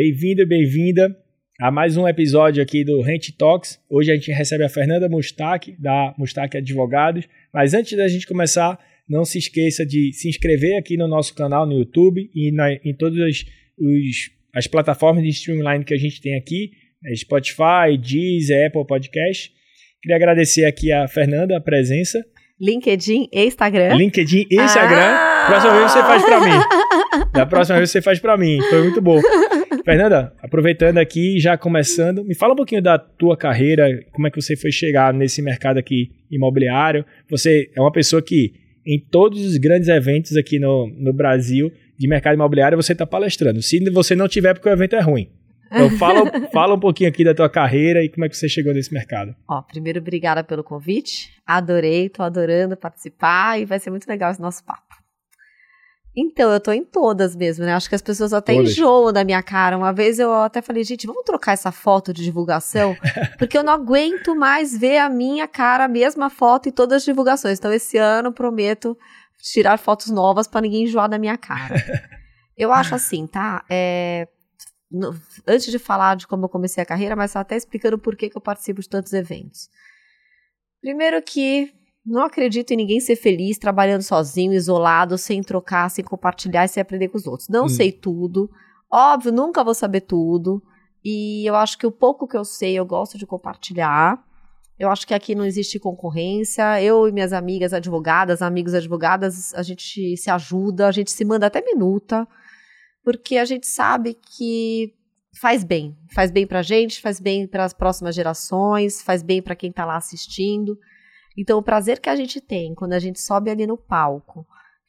Bem-vindo e bem-vinda a mais um episódio aqui do Rent Talks. Hoje a gente recebe a Fernanda Mustaque, da Mustaque Advogados. Mas antes da gente começar, não se esqueça de se inscrever aqui no nosso canal no YouTube e na, em todas as, os, as plataformas de streamline que a gente tem aqui, né, Spotify, Deezer, Apple Podcast. Queria agradecer aqui a Fernanda a presença. LinkedIn e Instagram. LinkedIn e Instagram. Ah! Próxima vez você faz para mim. Da próxima vez você faz para mim. Foi muito bom. Fernanda, aproveitando aqui, já começando, me fala um pouquinho da tua carreira, como é que você foi chegar nesse mercado aqui imobiliário. Você é uma pessoa que em todos os grandes eventos aqui no, no Brasil de mercado imobiliário você está palestrando. Se você não tiver, porque o evento é ruim. Então fala, fala um pouquinho aqui da tua carreira e como é que você chegou nesse mercado. Ó, primeiro, obrigada pelo convite. Adorei, tô adorando participar e vai ser muito legal esse nosso papo. Então, eu tô em todas mesmo, né? Acho que as pessoas até todas. enjoam da minha cara. Uma vez eu até falei, gente, vamos trocar essa foto de divulgação? Porque eu não aguento mais ver a minha cara, a mesma foto em todas as divulgações. Então, esse ano prometo tirar fotos novas para ninguém enjoar da minha cara. Eu acho assim, tá? É, no, antes de falar de como eu comecei a carreira, mas até explicando por que, que eu participo de tantos eventos. Primeiro que não acredito em ninguém ser feliz trabalhando sozinho, isolado, sem trocar, sem compartilhar e sem aprender com os outros. Não hum. sei tudo. Óbvio, nunca vou saber tudo. E eu acho que o pouco que eu sei, eu gosto de compartilhar. Eu acho que aqui não existe concorrência. Eu e minhas amigas advogadas, amigos advogadas, a gente se ajuda, a gente se manda até minuta porque a gente sabe que faz bem. Faz bem para a gente, faz bem para as próximas gerações, faz bem para quem está lá assistindo. Então, o prazer que a gente tem quando a gente sobe ali no palco,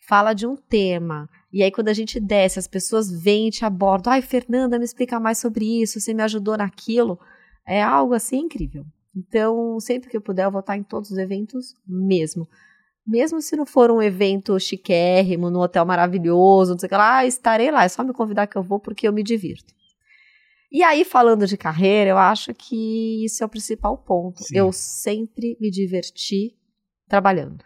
fala de um tema, e aí quando a gente desce, as pessoas vêm te abordam. Ai, Fernanda, me explica mais sobre isso, você me ajudou naquilo. É algo assim incrível. Então, sempre que eu puder, eu vou estar em todos os eventos mesmo mesmo se não for um evento chiquérrimo, num hotel maravilhoso, não sei o que lá, ah, estarei lá, é só me convidar que eu vou porque eu me divirto. E aí, falando de carreira, eu acho que isso é o principal ponto. Sim. Eu sempre me diverti trabalhando.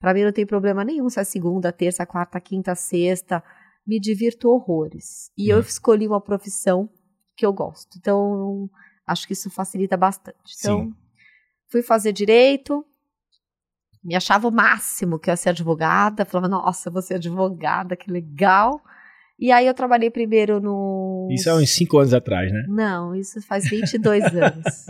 Para mim não tem problema nenhum se é segunda, terça, quarta, quinta, sexta. Me divirto horrores. E eu uhum. escolhi uma profissão que eu gosto. Então, acho que isso facilita bastante. Então, Sim. fui fazer direito, me achava o máximo que eu ia ser advogada, falava, nossa, eu vou ser advogada, que legal. E aí eu trabalhei primeiro no... Isso é uns 5 anos atrás, né? Não, isso faz 22 anos.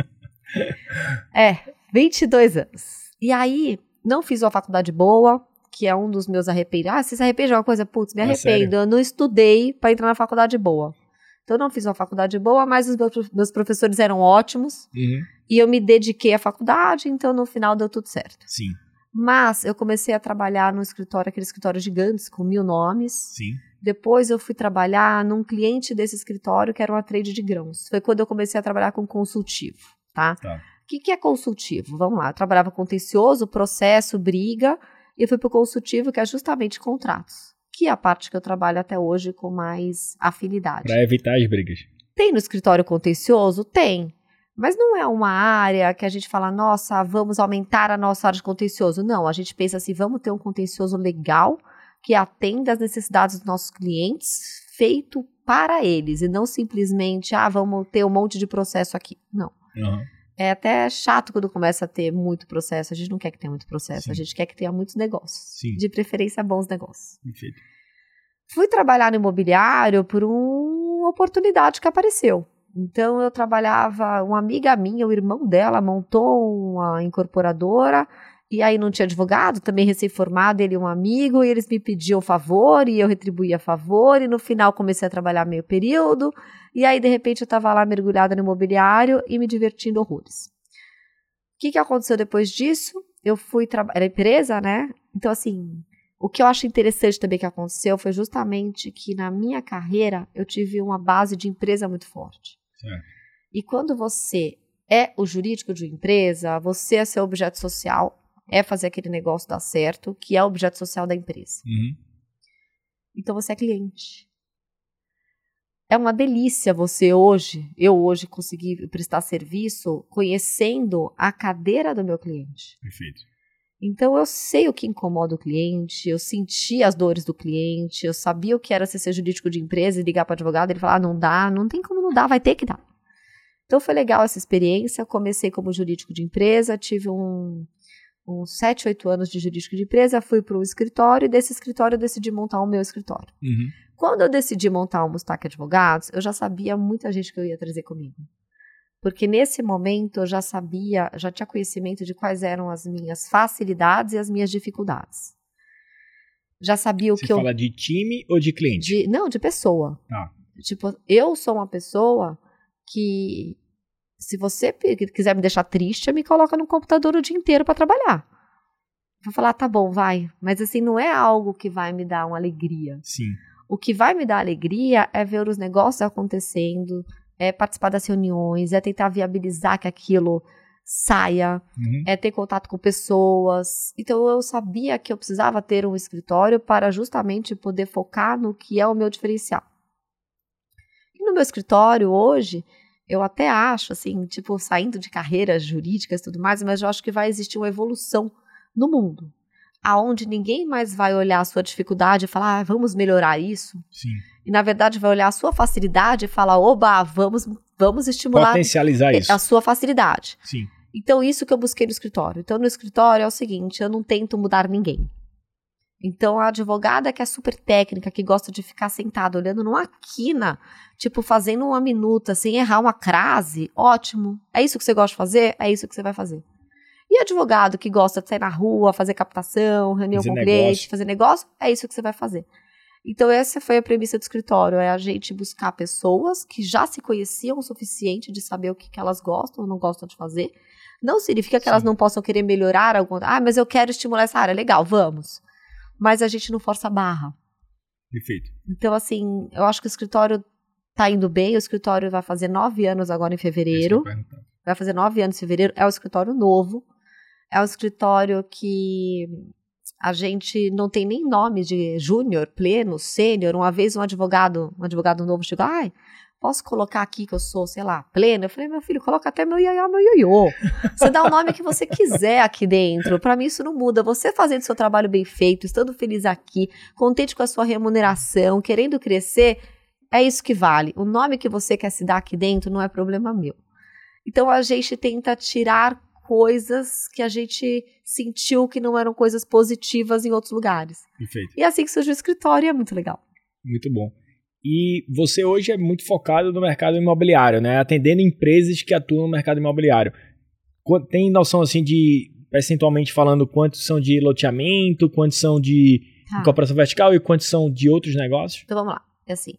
É, 22 anos. E aí, não fiz uma faculdade boa, que é um dos meus arrependimentos. Ah, você se arrepende de uma coisa? Putz, me ah, arrependo. eu não estudei para entrar na faculdade boa. Então, eu não fiz uma faculdade boa, mas os meus professores eram ótimos. Uhum. E eu me dediquei à faculdade, então no final deu tudo certo. Sim. Mas eu comecei a trabalhar no escritório, aquele escritório gigantes, com mil nomes. Sim. Depois eu fui trabalhar num cliente desse escritório, que era uma trade de grãos. Foi quando eu comecei a trabalhar com consultivo, tá? tá. O que, que é consultivo? Vamos lá, eu trabalhava contencioso, processo, briga, e eu fui para o consultivo, que é justamente contratos, que é a parte que eu trabalho até hoje com mais afinidade. Para evitar as brigas. Tem no escritório contencioso? Tem. Mas não é uma área que a gente fala, nossa, vamos aumentar a nossa área de contencioso. Não, a gente pensa assim, vamos ter um contencioso legal que atenda às necessidades dos nossos clientes, feito para eles, e não simplesmente, ah, vamos ter um monte de processo aqui. Não. Uhum. É até chato quando começa a ter muito processo. A gente não quer que tenha muito processo, Sim. a gente quer que tenha muitos negócios. Sim. De preferência, bons negócios. Perfeito. Fui trabalhar no imobiliário por uma oportunidade que apareceu. Então eu trabalhava, uma amiga minha, o irmão dela montou uma incorporadora e aí não tinha advogado, também recém-formado, ele e um amigo, e eles me pediam favor e eu retribuía favor, e no final comecei a trabalhar meio período, e aí de repente eu estava lá mergulhada no imobiliário e me divertindo horrores. O que, que aconteceu depois disso? Eu fui trabalhar, era empresa, né? Então assim, o que eu acho interessante também que aconteceu foi justamente que na minha carreira eu tive uma base de empresa muito forte. E quando você é o jurídico de uma empresa, você é seu objeto social, é fazer aquele negócio dar certo, que é o objeto social da empresa. Uhum. Então você é cliente. É uma delícia você hoje, eu hoje conseguir prestar serviço conhecendo a cadeira do meu cliente. Perfeito. Então eu sei o que incomoda o cliente, eu senti as dores do cliente, eu sabia o que era ser jurídico de empresa e ligar para advogado ele falar: ah, não dá, não tem como não dar, vai ter que dar. Então foi legal essa experiência. Comecei como jurídico de empresa, tive um, uns 7, 8 anos de jurídico de empresa, fui para o escritório e desse escritório eu decidi montar o meu escritório. Uhum. Quando eu decidi montar o Mustaque Advogados, eu já sabia muita gente que eu ia trazer comigo. Porque nesse momento eu já sabia, já tinha conhecimento de quais eram as minhas facilidades e as minhas dificuldades. Já sabia o Você que eu. fala de time ou de cliente? De, não, de pessoa. Ah. Tipo, eu sou uma pessoa que se você quiser me deixar triste, me coloca no computador o dia inteiro para trabalhar. Vou falar, tá bom, vai. Mas assim, não é algo que vai me dar uma alegria. Sim. O que vai me dar alegria é ver os negócios acontecendo, é participar das reuniões, é tentar viabilizar que aquilo saia, uhum. é ter contato com pessoas. Então eu sabia que eu precisava ter um escritório para justamente poder focar no que é o meu diferencial. E no meu escritório hoje, eu até acho, assim, tipo, saindo de carreiras jurídicas e tudo mais, mas eu acho que vai existir uma evolução no mundo. Aonde ninguém mais vai olhar a sua dificuldade e falar, ah, vamos melhorar isso. Sim. E na verdade vai olhar a sua facilidade e falar, oba, vamos, vamos estimular Potencializar isso. a sua facilidade. Sim. Então, isso que eu busquei no escritório. Então, no escritório é o seguinte: eu não tento mudar ninguém. Então, a advogada que é super técnica, que gosta de ficar sentada olhando numa quina, tipo, fazendo uma minuta sem errar uma crase, ótimo. É isso que você gosta de fazer? É isso que você vai fazer. E advogado que gosta de sair na rua, fazer captação, reunião Fazer com negócio. cliente, fazer negócio, é isso que você vai fazer. Então, essa foi a premissa do escritório: é a gente buscar pessoas que já se conheciam o suficiente de saber o que, que elas gostam ou não gostam de fazer. Não significa que elas Sim. não possam querer melhorar alguma. Ah, mas eu quero estimular essa área. Legal, vamos. Mas a gente não força a barra. Perfeito. Então, assim, eu acho que o escritório tá indo bem. O escritório vai fazer nove anos agora em fevereiro. Perguntar. Vai fazer nove anos em fevereiro. É um escritório novo. É um escritório que a gente não tem nem nome de júnior, pleno, sênior. Uma vez um advogado, um advogado novo chegou, ai, posso colocar aqui que eu sou, sei lá, pleno? Eu falei, meu filho, coloca até meu iaiá, meu ioiô. Você dá o nome que você quiser aqui dentro. Para mim isso não muda. Você fazendo seu trabalho bem feito, estando feliz aqui, contente com a sua remuneração, querendo crescer, é isso que vale. O nome que você quer se dar aqui dentro não é problema meu. Então a gente tenta tirar coisas que a gente sentiu que não eram coisas positivas em outros lugares. Perfeito. E é assim que surgiu o escritório é muito legal. Muito bom. E você hoje é muito focado no mercado imobiliário, né? Atendendo empresas que atuam no mercado imobiliário. Tem noção assim de, percentualmente falando, quantos são de loteamento, quantos são de Tá. incorporação vertical e quantos são de outros negócios? Então vamos lá. É assim.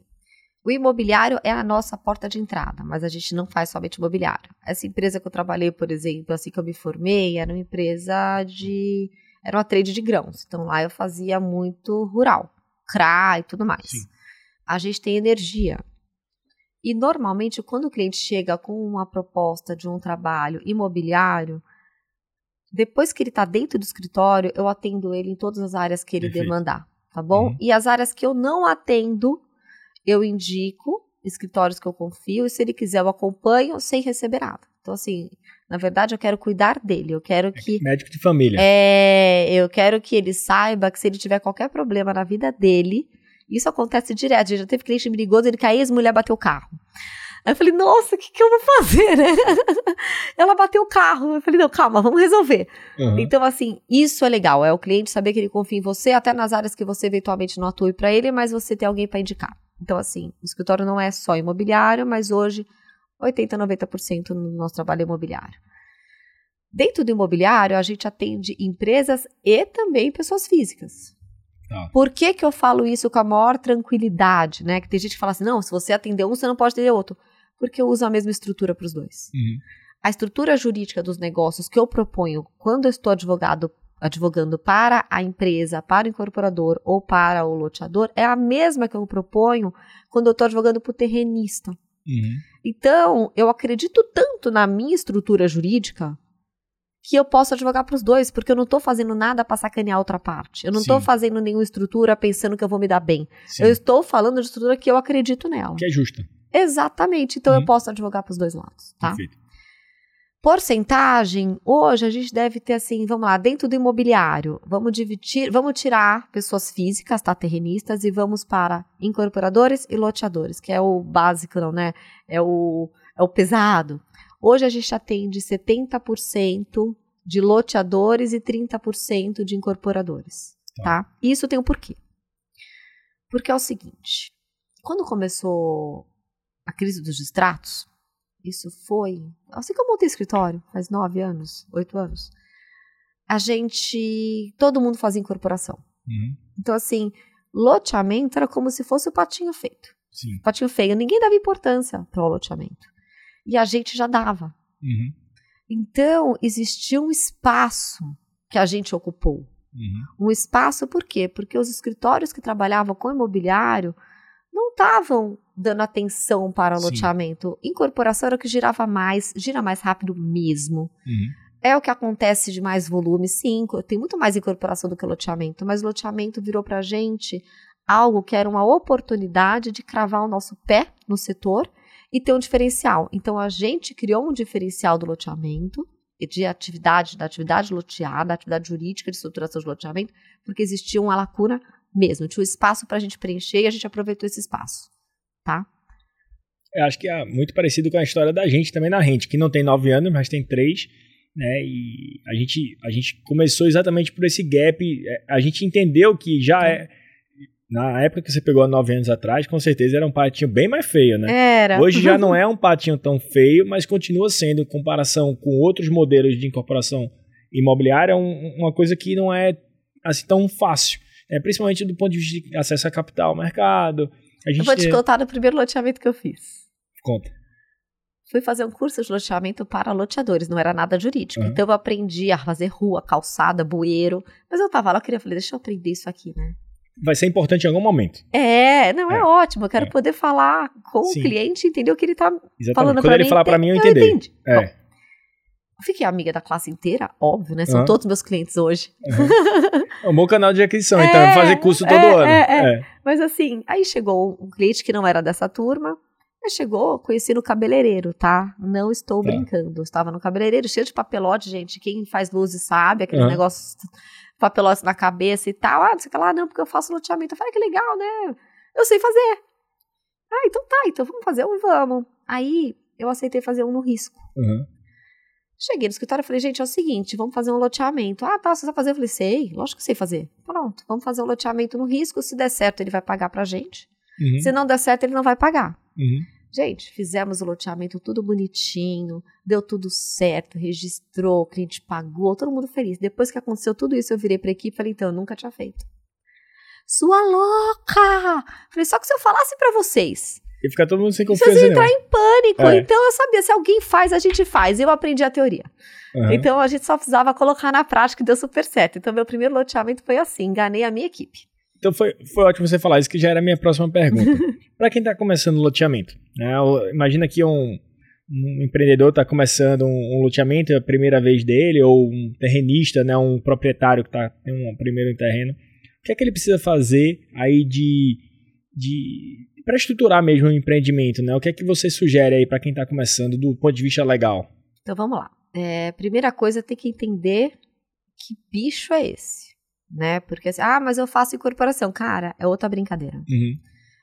O imobiliário é a nossa porta de entrada, mas a gente não faz somente imobiliário. Essa empresa que eu trabalhei, por exemplo, assim que eu me formei, era uma empresa de. Era uma trade de grãos. Então lá eu fazia muito rural, CRA e tudo mais. Sim. A gente tem energia. E normalmente, quando o cliente chega com uma proposta de um trabalho imobiliário, depois que ele está dentro do escritório, eu atendo ele em todas as áreas que ele Perfeito. demandar, tá bom? Uhum. E as áreas que eu não atendo, eu indico escritórios que eu confio e se ele quiser eu acompanho sem receber nada. Então assim, na verdade eu quero cuidar dele, eu quero que Médico de família. é, eu quero que ele saiba que se ele tiver qualquer problema na vida dele, isso acontece direto. Já teve cliente me ligou, ele que a ex-mulher bateu o carro. Aí eu falei, nossa, o que, que eu vou fazer, né? Ela bateu o carro. Eu falei, não, calma, vamos resolver. Uhum. Então, assim, isso é legal. É o cliente saber que ele confia em você, até nas áreas que você eventualmente não atue para ele, mas você tem alguém para indicar. Então, assim, o escritório não é só imobiliário, mas hoje 80, 90% no nosso trabalho é imobiliário. Dentro do imobiliário, a gente atende empresas e também pessoas físicas. Tá. Por que, que eu falo isso com a maior tranquilidade, né? Que tem gente que fala assim, não, se você atender um, você não pode atender outro. Porque eu uso a mesma estrutura para os dois. Uhum. A estrutura jurídica dos negócios que eu proponho quando eu estou advogado, advogando para a empresa, para o incorporador ou para o loteador é a mesma que eu proponho quando eu estou advogando para o terrenista. Uhum. Então, eu acredito tanto na minha estrutura jurídica que eu posso advogar para os dois, porque eu não estou fazendo nada para sacanear a outra parte. Eu não estou fazendo nenhuma estrutura pensando que eu vou me dar bem. Sim. Eu estou falando de estrutura que eu acredito nela. Que é justa. Exatamente. Então Uhum. eu posso advogar para os dois lados, tá? Perfeito. Porcentagem, hoje a gente deve ter assim, vamos lá, dentro do imobiliário, vamos dividir, vamos tirar pessoas físicas, tá, terrenistas, e vamos para incorporadores e loteadores, que é o básico, não, né? É o, é o pesado. Hoje a gente atende 70% de loteadores e 30% de incorporadores, tá. tá? Isso tem um porquê. Porque é o seguinte, quando começou a crise dos distratos, isso foi. Assim que eu montei escritório, faz nove anos, oito anos. A gente. Todo mundo fazia incorporação. Uhum. Então, assim, loteamento era como se fosse o patinho feito. Sim. Patinho feio. Ninguém dava importância para o loteamento. E a gente já dava. Uhum. Então, existia um espaço que a gente ocupou. Uhum. Um espaço por quê? Porque os escritórios que trabalhavam com imobiliário não estavam dando atenção para o loteamento. Incorporação era o que girava mais, gira mais rápido mesmo. Uhum. É o que acontece de mais volume, sim. Tem muito mais incorporação do que loteamento, mas o loteamento virou para a gente algo que era uma oportunidade de cravar o nosso pé no setor e ter um diferencial. Então a gente criou um diferencial do loteamento, de atividade, da atividade loteada, da atividade jurídica de estruturação de loteamento, porque existia uma lacuna mesmo, tinha um espaço para a gente preencher e a gente aproveitou esse espaço tá? Eu acho que é muito parecido com a história da gente também na rente, que não tem nove anos, mas tem três, né? E a gente, a gente começou exatamente por esse gap. É, a gente entendeu que já é. Na época que você pegou há nove anos atrás, com certeza era um patinho bem mais feio, né? Era. Hoje já não é um patinho tão feio, mas continua sendo, em comparação com outros modelos de incorporação imobiliária, um, uma coisa que não é assim tão fácil. É, principalmente do ponto de vista de acesso a capital, mercado, eu vou te contar do primeiro loteamento que eu fiz. Conta. Fui fazer um curso de loteamento para loteadores, não era nada jurídico. Uhum. Então eu aprendi a fazer rua, calçada, bueiro. Mas eu tava lá, eu queria, falei, deixa eu aprender isso aqui, né? Vai ser importante em algum momento. É, não, é, é ótimo. Eu quero é. poder falar com Sim. o cliente, entender o que ele tá Exatamente. falando Quando ele mim, falar para mim, eu entendi. Eu entendi. É. Bom, eu fiquei amiga da classe inteira, óbvio, né? São uhum. todos meus clientes hoje. Uhum. É um bom canal de aquisição, então, é, fazer curso todo é, ano. É, é, é. Mas assim, aí chegou um cliente que não era dessa turma, chegou, conheci no cabeleireiro, tá? Não estou tá. brincando. Estava no cabeleireiro, cheio de papelote, gente. Quem faz luzes sabe, aqueles uhum. negócios, papelotes na cabeça e tal. Ah, não sei o que lá, não, porque eu faço loteamento. Eu falei, ah, que legal, né? Eu sei fazer. Ah, então tá, então vamos fazer um e vamos. Aí eu aceitei fazer um no risco. Uhum. Cheguei no escritório e falei, gente, é o seguinte, vamos fazer um loteamento. Ah, tá, você sabe fazer? Eu falei, sei, lógico que sei fazer. Pronto, vamos fazer um loteamento no risco. Se der certo, ele vai pagar pra gente. Uhum. Se não der certo, ele não vai pagar. Uhum. Gente, fizemos o loteamento tudo bonitinho, deu tudo certo, registrou, o cliente pagou, todo mundo feliz. Depois que aconteceu tudo isso, eu virei pra equipe e falei, então, eu nunca tinha feito. Sua louca! Falei, só que se eu falasse para vocês e fica todo mundo sem confiança. Você entrar em pânico. É. Então eu sabia, se alguém faz, a gente faz. Eu aprendi a teoria. Uhum. Então a gente só precisava colocar na prática e deu super certo. Então meu primeiro loteamento foi assim, enganei a minha equipe. Então foi, foi ótimo você falar isso, que já era a minha próxima pergunta. Para quem está começando o loteamento, né, imagina que um, um empreendedor está começando um, um, loteamento, é a primeira vez dele, ou um terrenista, né, um proprietário que tá, tem um primeiro terreno. O que é que ele precisa fazer aí de, de para estruturar mesmo o empreendimento, né? O que é que você sugere aí para quem está começando do ponto de vista legal? Então vamos lá. É, primeira coisa, tem que entender que bicho é esse, né? Porque assim, ah, mas eu faço incorporação. Cara, é outra brincadeira. Uhum.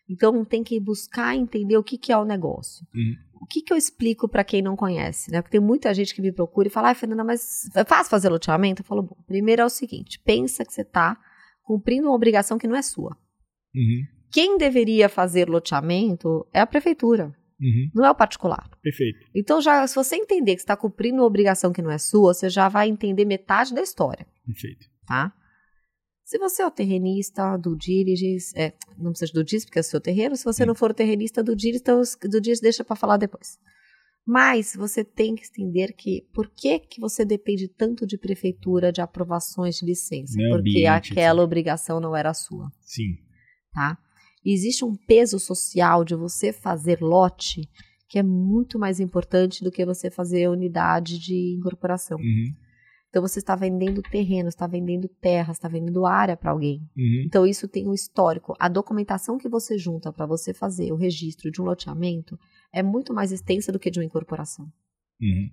Então tem que buscar entender o que, que é o negócio. Uhum. O que, que eu explico para quem não conhece, né? Porque tem muita gente que me procura e fala, ai, Fernanda, mas é fácil fazer loteamento? Eu falo, bom, primeiro é o seguinte, pensa que você está cumprindo uma obrigação que não é sua. Uhum quem deveria fazer loteamento é a prefeitura. Uhum. Não é o particular. Perfeito. Então, já, se você entender que está cumprindo uma obrigação que não é sua, você já vai entender metade da história. Perfeito. Tá? Se você é o terrenista do Diriges, é, não precisa do Diriges porque é o seu terreno. Se você Sim. não for o terrenista do Diriges, então do Diriges deixa para falar depois. Mas você tem que entender que por que, que você depende tanto de prefeitura, de aprovações de licença? Meu porque ambiente, aquela sim. obrigação não era sua. Sim. Tá? existe um peso social de você fazer lote que é muito mais importante do que você fazer unidade de incorporação. Uhum. Então você está vendendo terreno, está vendendo terra, está vendendo área para alguém. Uhum. Então isso tem um histórico. A documentação que você junta para você fazer o registro de um loteamento é muito mais extensa do que de uma incorporação. Uhum.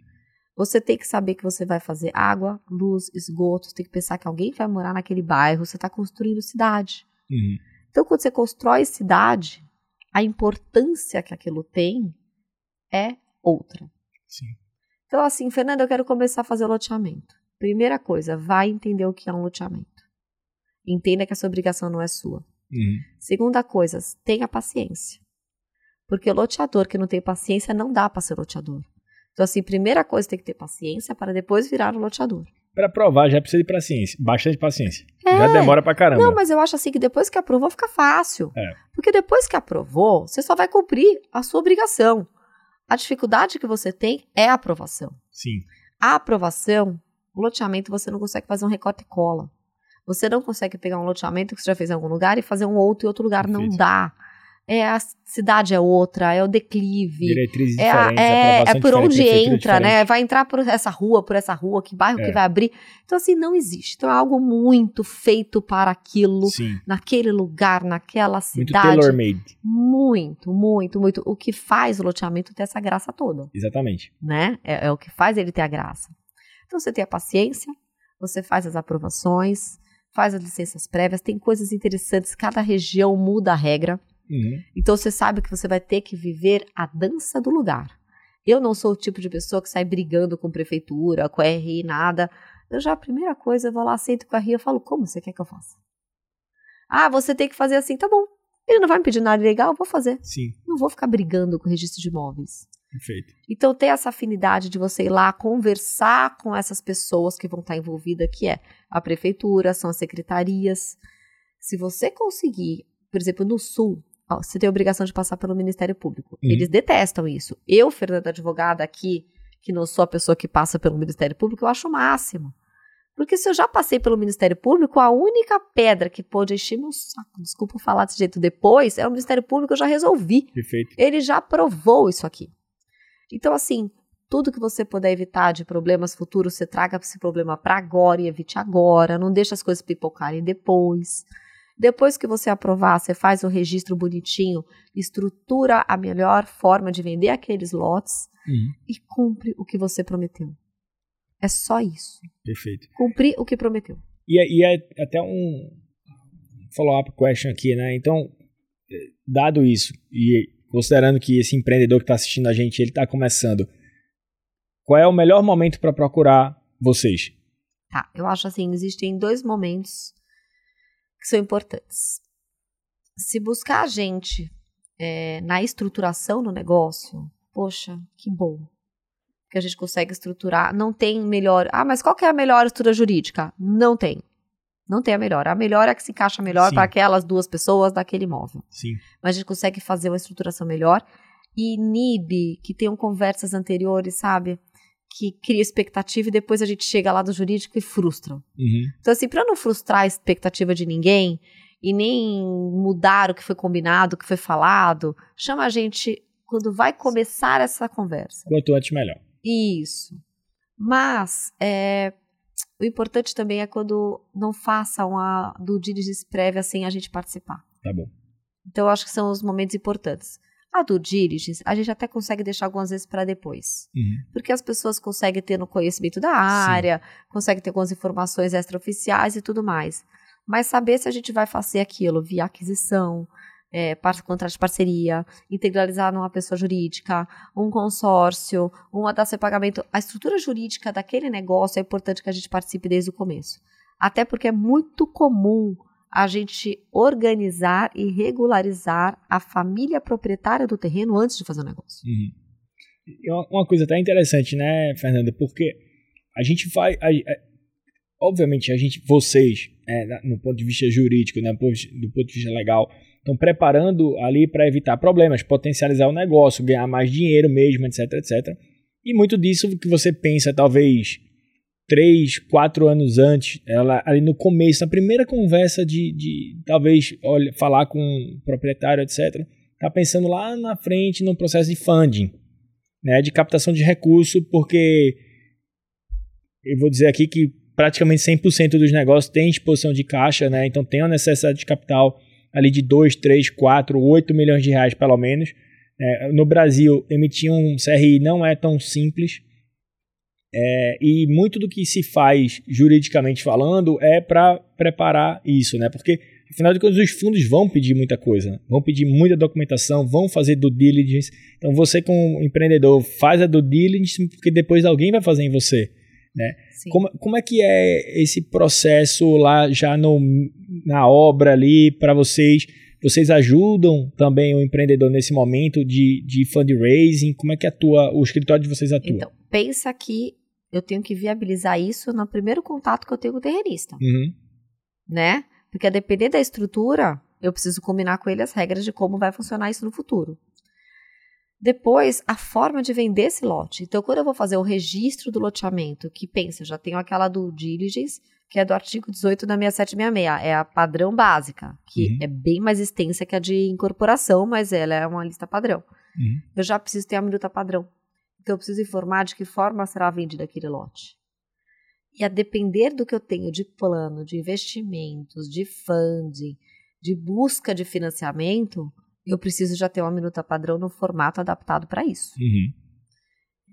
Você tem que saber que você vai fazer água, luz, esgoto, você tem que pensar que alguém vai morar naquele bairro, você está construindo cidade. Uhum. Então, quando você constrói cidade, a importância que aquilo tem é outra. Sim. Então, assim, Fernanda, eu quero começar a fazer loteamento. Primeira coisa, vai entender o que é um loteamento. Entenda que essa obrigação não é sua. Uhum. Segunda coisa, tenha paciência. Porque o loteador que não tem paciência não dá para ser loteador. Então, assim, primeira coisa tem que ter paciência para depois virar um loteador. Para provar já precisa de paciência, bastante paciência. É. Já demora pra caramba. Não, mas eu acho assim que depois que aprovou fica fácil. É. Porque depois que aprovou, você só vai cumprir a sua obrigação. A dificuldade que você tem é a aprovação. Sim. A aprovação, o loteamento você não consegue fazer um recorte e cola. Você não consegue pegar um loteamento que você já fez em algum lugar e fazer um outro em outro lugar. Não Perfeito. dá. É a cidade é outra, é o declive. Diretrizes É, a- é, é por onde entra, né? Vai entrar por essa rua, por essa rua, que bairro É. que vai abrir. Então, assim, não existe. Então, é algo muito feito para aquilo, Sim. naquele lugar, naquela Muito cidade. tailor-made. Muito, muito, muito. O que faz o loteamento ter essa graça toda, Exatamente. né? É, é o que faz ele ter a graça. Então, você tem a paciência, você faz as aprovações, faz as licenças prévias, tem coisas interessantes, cada região muda a regra. Uhum. Então você sabe que você vai ter que viver a dança do lugar. Eu não sou o tipo de pessoa que sai brigando com prefeitura, com RI, nada. Eu já, a primeira coisa, eu vou lá, sento com a RI, eu falo, como você quer que eu faça? Ah, você tem que fazer assim, tá bom. Ele não vai me pedir nada legal, eu vou fazer. Sim, Não vou ficar brigando com o registro de imóveis. Perfeito. Então, ter essa afinidade de você ir lá conversar com essas pessoas que vão estar envolvidas, que é a prefeitura, são as secretarias. Se você conseguir, por exemplo, no Sul, ó, você tem a obrigação de passar pelo Ministério Público. Uhum. Eles detestam isso. Eu, Fernanda Advogada, aqui, que não sou a pessoa que passa pelo Ministério Público, eu acho o máximo. Porque se eu já passei pelo Ministério Público, a única pedra que pode encher meu saco, desculpa falar desse jeito depois, é o Ministério Público, eu já resolvi. Perfeito. Ele já aprovou isso aqui. Então, assim, tudo que você puder evitar de problemas futuros, você traga esse problema para agora e evite agora. Não deixe as coisas pipocarem depois. Depois que você aprovar, você faz o registro bonitinho, estrutura a melhor forma de vender aqueles lotes Uhum. e cumpre o que você prometeu. É só isso. Perfeito. Cumprir o que prometeu. E, é- e é até um follow-up question aqui, né? Então, eh, dado isso, e considerando que esse empreendedor que está assistindo a gente, ele está começando, qual é o melhor momento para procurar vocês? Tá, eu acho assim, existem dois momentos que são importantes. Se buscar a gente é, na estruturação do negócio, poxa, que bom. Que a gente consegue estruturar. Não tem melhor. Ah, mas qual que é a melhor estrutura jurídica? Não tem. Não tem a melhor. A melhor é a que se encaixa melhor para aquelas duas pessoas daquele imóvel. Sim. Mas a gente consegue fazer uma estruturação melhor. E inibe, que tenham conversas anteriores, sabe? Que cria expectativa e depois a gente chega lá do jurídico e frustra. Uhum. Então, assim, para não frustrar a expectativa de ninguém e nem mudar o que foi combinado, o que foi falado, chama a gente quando vai começar essa conversa. Quanto antes, melhor. Isso. Mas é, o importante também é quando não faça uma do diligence prévia sem a gente participar. Tá bom. Então, eu acho que são os momentos importantes. A do diligence, a gente até consegue deixar algumas vezes para depois. Uhum. Porque as pessoas conseguem ter no conhecimento da área, conseguem ter algumas informações extraoficiais e tudo mais. Mas saber se a gente vai fazer aquilo via aquisição, é, contrato de parceria, integralizar numa pessoa jurídica, um consórcio, uma dar seu pagamento. A estrutura jurídica daquele negócio é importante que a gente participe desde o começo. Até porque é muito comum a gente organizar e regularizar a família proprietária do terreno antes de fazer o negócio. Uhum. Uma- coisa até interessante, né, Fernanda? Porque a gente vai. a- a- obviamente, a gente, vocês, é, no ponto de vista jurídico, né, do ponto de vista legal, estão preparando ali para evitar problemas, potencializar o negócio, ganhar mais dinheiro mesmo, etc, etc. E muito disso que você pensa, talvez três, quatro anos antes, ela ali no começo, na primeira conversa de, de talvez olha, falar com o proprietário, etc. Tá pensando lá na frente no processo de funding, né, de captação de recurso, porque eu vou dizer aqui que praticamente 100% dos negócios tem exposição de caixa, né, então tem uma necessidade de capital ali de 2, 3, 4, 8 milhões de reais pelo menos. É, no Brasil, emitir um CRI não é tão simples. É, e muito do que se faz juridicamente falando é para preparar isso, né? Porque afinal de contas os fundos vão pedir muita coisa, né? vão pedir muita documentação, vão fazer due diligence. Então você como empreendedor faz a due diligence porque depois alguém vai fazer em você, né? Como, como é que é esse processo lá já no, na obra ali para vocês? Vocês ajudam também o empreendedor nesse momento de, de fundraising? Como é que atua, o escritório de vocês atua? Então, pensa que eu tenho que viabilizar isso no primeiro contato que eu tenho com o terrenista. Uhum. Né? Porque a depender da estrutura, eu preciso combinar com ele as regras de como vai funcionar isso no futuro. Depois, a forma de vender esse lote. Então, quando eu vou fazer o registro do loteamento, que pensa, já tenho aquela do diligence, que é do artigo 18 da 6766, é a padrão básica, que uhum. é bem mais extensa que a de incorporação, mas ela é uma lista padrão. Uhum. Eu já preciso ter a minuta padrão. Então eu preciso informar de que forma será vendido aquele lote. E a depender do que eu tenho de plano, de investimentos, de funding, de busca de financiamento, eu preciso já ter uma minuta padrão no formato adaptado para isso. Uhum.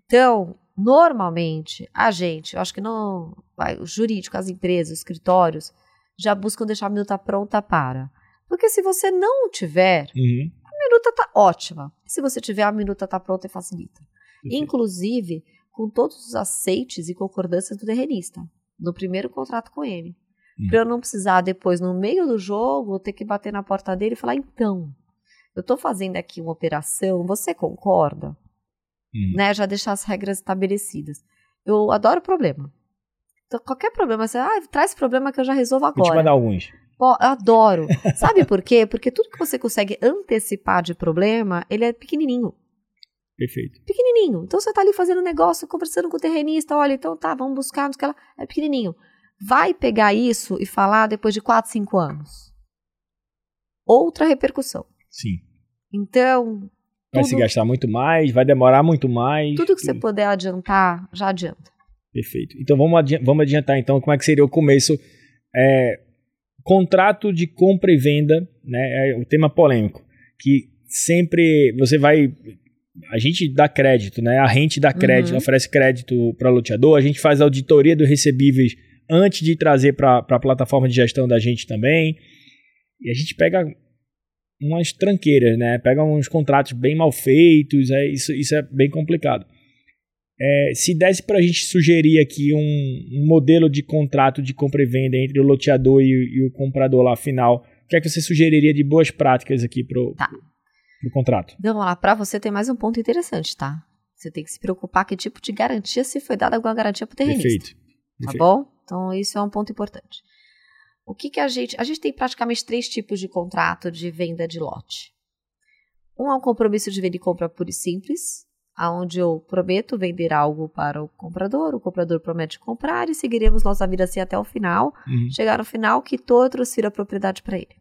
Então, normalmente, a gente, eu acho que não, vai, o jurídico, as empresas, os escritórios, já buscam deixar a minuta pronta para. Porque se você não tiver, uhum. a minuta tá ótima. Se você tiver, a minuta tá pronta e facilita. Perfeito. Inclusive, com todos os aceites e concordâncias do terrenista, no primeiro contrato com ele. Uhum. Para eu não precisar depois, no meio do jogo, ter que bater na porta dele e falar, então, eu estou fazendo aqui uma operação, você concorda? Uhum. Né? Já deixar as regras estabelecidas. Eu adoro problema. Então, qualquer problema, você ah, traz problema que eu já resolvo agora. Vou te mandar alguns. Pô, adoro. Sabe por quê? Porque tudo que você consegue antecipar de problema, ele é pequenininho. Perfeito. Pequenininho. Então você tá ali fazendo negócio, conversando com o terrenista, olha, então tá, vamos buscar, ela é pequenininho. Vai pegar isso e falar depois de 4, 5 anos. Outra repercussão. Sim. Então, Vai tudo, se gastar muito mais, vai demorar muito mais. Tudo que você puder adiantar, já adianta. Perfeito. Então vamos adiantar, vamos adiantar então como é que seria o começo. É, contrato de compra e venda, né? É o tema polêmico. Que sempre você vai. A gente dá crédito, né? A rente dá crédito, uhum. oferece crédito para loteador, a gente faz auditoria dos recebíveis antes de trazer para a plataforma de gestão da gente também. E a gente pega umas tranqueiras, né? Pega uns contratos bem mal feitos, é, isso, isso é bem complicado. É, se desse para a gente sugerir aqui um, um, modelo de contrato de compra e venda entre o loteador e, e, o comprador lá final, o que é que você sugeriria de boas práticas aqui para o tá. contrato? Então, vamos lá, para você tem mais um ponto interessante, tá? Você tem que se preocupar que tipo de garantia se foi dada alguma garantia para o terrenista. Perfeito. Tá bom? Então, isso é um ponto importante. O que, que a gente. A gente tem praticamente três tipos de contrato de venda de lote. Um é um compromisso de venda e compra pura e simples, aonde eu prometo vender algo para o comprador, o comprador promete comprar e seguiremos nossa vida assim até o final. Uhum. Chegar no final, que eu transfiro a propriedade para ele.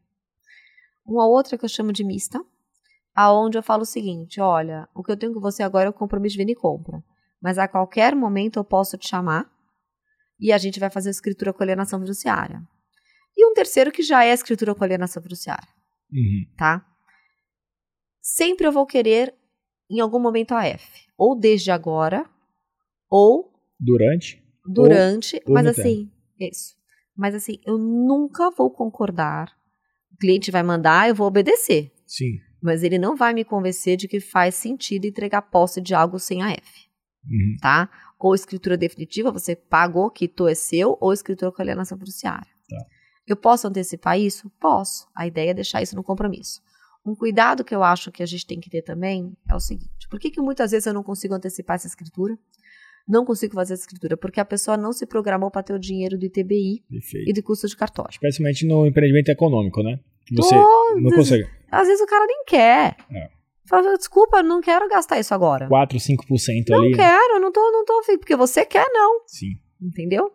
Uma outra que eu chamo de mista, aonde eu falo o seguinte: olha, o que eu tenho com você agora é o compromisso de venda e compra, mas a qualquer momento eu posso te chamar e a gente vai fazer a escritura com alienação fiduciária. E um terceiro que já é a escritura com alienação fiduciária. Uhum. Tá? Sempre eu vou querer, em algum momento, a F. Ou desde agora, ou. Durante. Durante, ou, mas assim. Isso. Mas assim, eu nunca vou concordar. O cliente vai mandar, eu vou obedecer. Sim. Mas ele não vai me convencer de que faz sentido entregar posse de algo sem a F. Uhum. Tá? Ou escritura definitiva, você pagou, quitou, é seu, ou escritura com alienação fiduciária. Tá. Eu posso antecipar isso? Posso. A ideia é deixar isso no compromisso. Um cuidado que eu acho que a gente tem que ter também é o seguinte: por que, que muitas vezes eu não consigo antecipar essa escritura? Não consigo fazer essa escritura porque a pessoa não se programou para ter o dinheiro do ITBI Perfeito. e do custo de cartório. Especialmente no empreendimento econômico, né? Que você Todos, não consegue. Às vezes o cara nem quer. É. Fala, desculpa, não quero gastar isso agora. 4, 5% não ali. Não quero, não tô, não tô, porque você quer, não. Sim. Entendeu?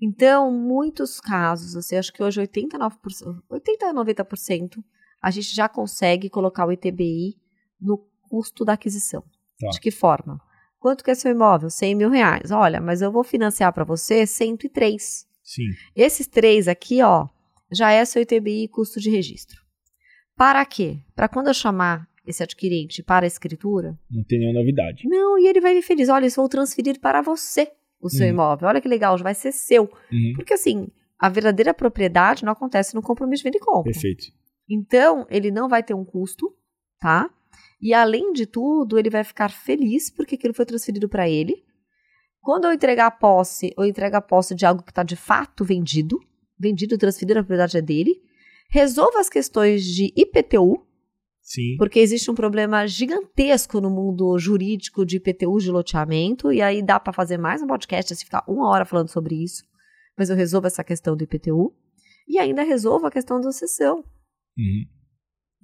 Então, muitos casos, assim, acho que hoje 89%, 80 a 90%, a gente já consegue colocar o ITBI no custo da aquisição. Tá. De que forma? Quanto que é seu imóvel? 100 mil reais. Olha, mas eu vou financiar para você 103. Sim. Esses três aqui, ó, já é seu ITBI custo de registro. Para quê? Para quando eu chamar esse adquirente para a escritura. Não tem nenhuma novidade. Não, e ele vai vir feliz. Olha, eu vou transferir para você. O seu uhum. imóvel. Olha que legal, já vai ser seu. Uhum. Porque assim, a verdadeira propriedade não acontece no compromisso de venda e compra. Perfeito. Então, ele não vai ter um custo, tá? E além de tudo, ele vai ficar feliz porque aquilo foi transferido para ele. Quando eu entregar a posse, eu entrego a posse de algo que está de fato vendido, vendido, transferido, a propriedade é dele. Resolva as questões de IPTU, Sim. Porque existe um problema gigantesco no mundo jurídico de IPTU de loteamento, e aí dá para fazer mais um podcast, se ficar uma hora falando sobre isso. Mas eu resolvo essa questão do IPTU e ainda resolvo a questão da sessão. Uhum.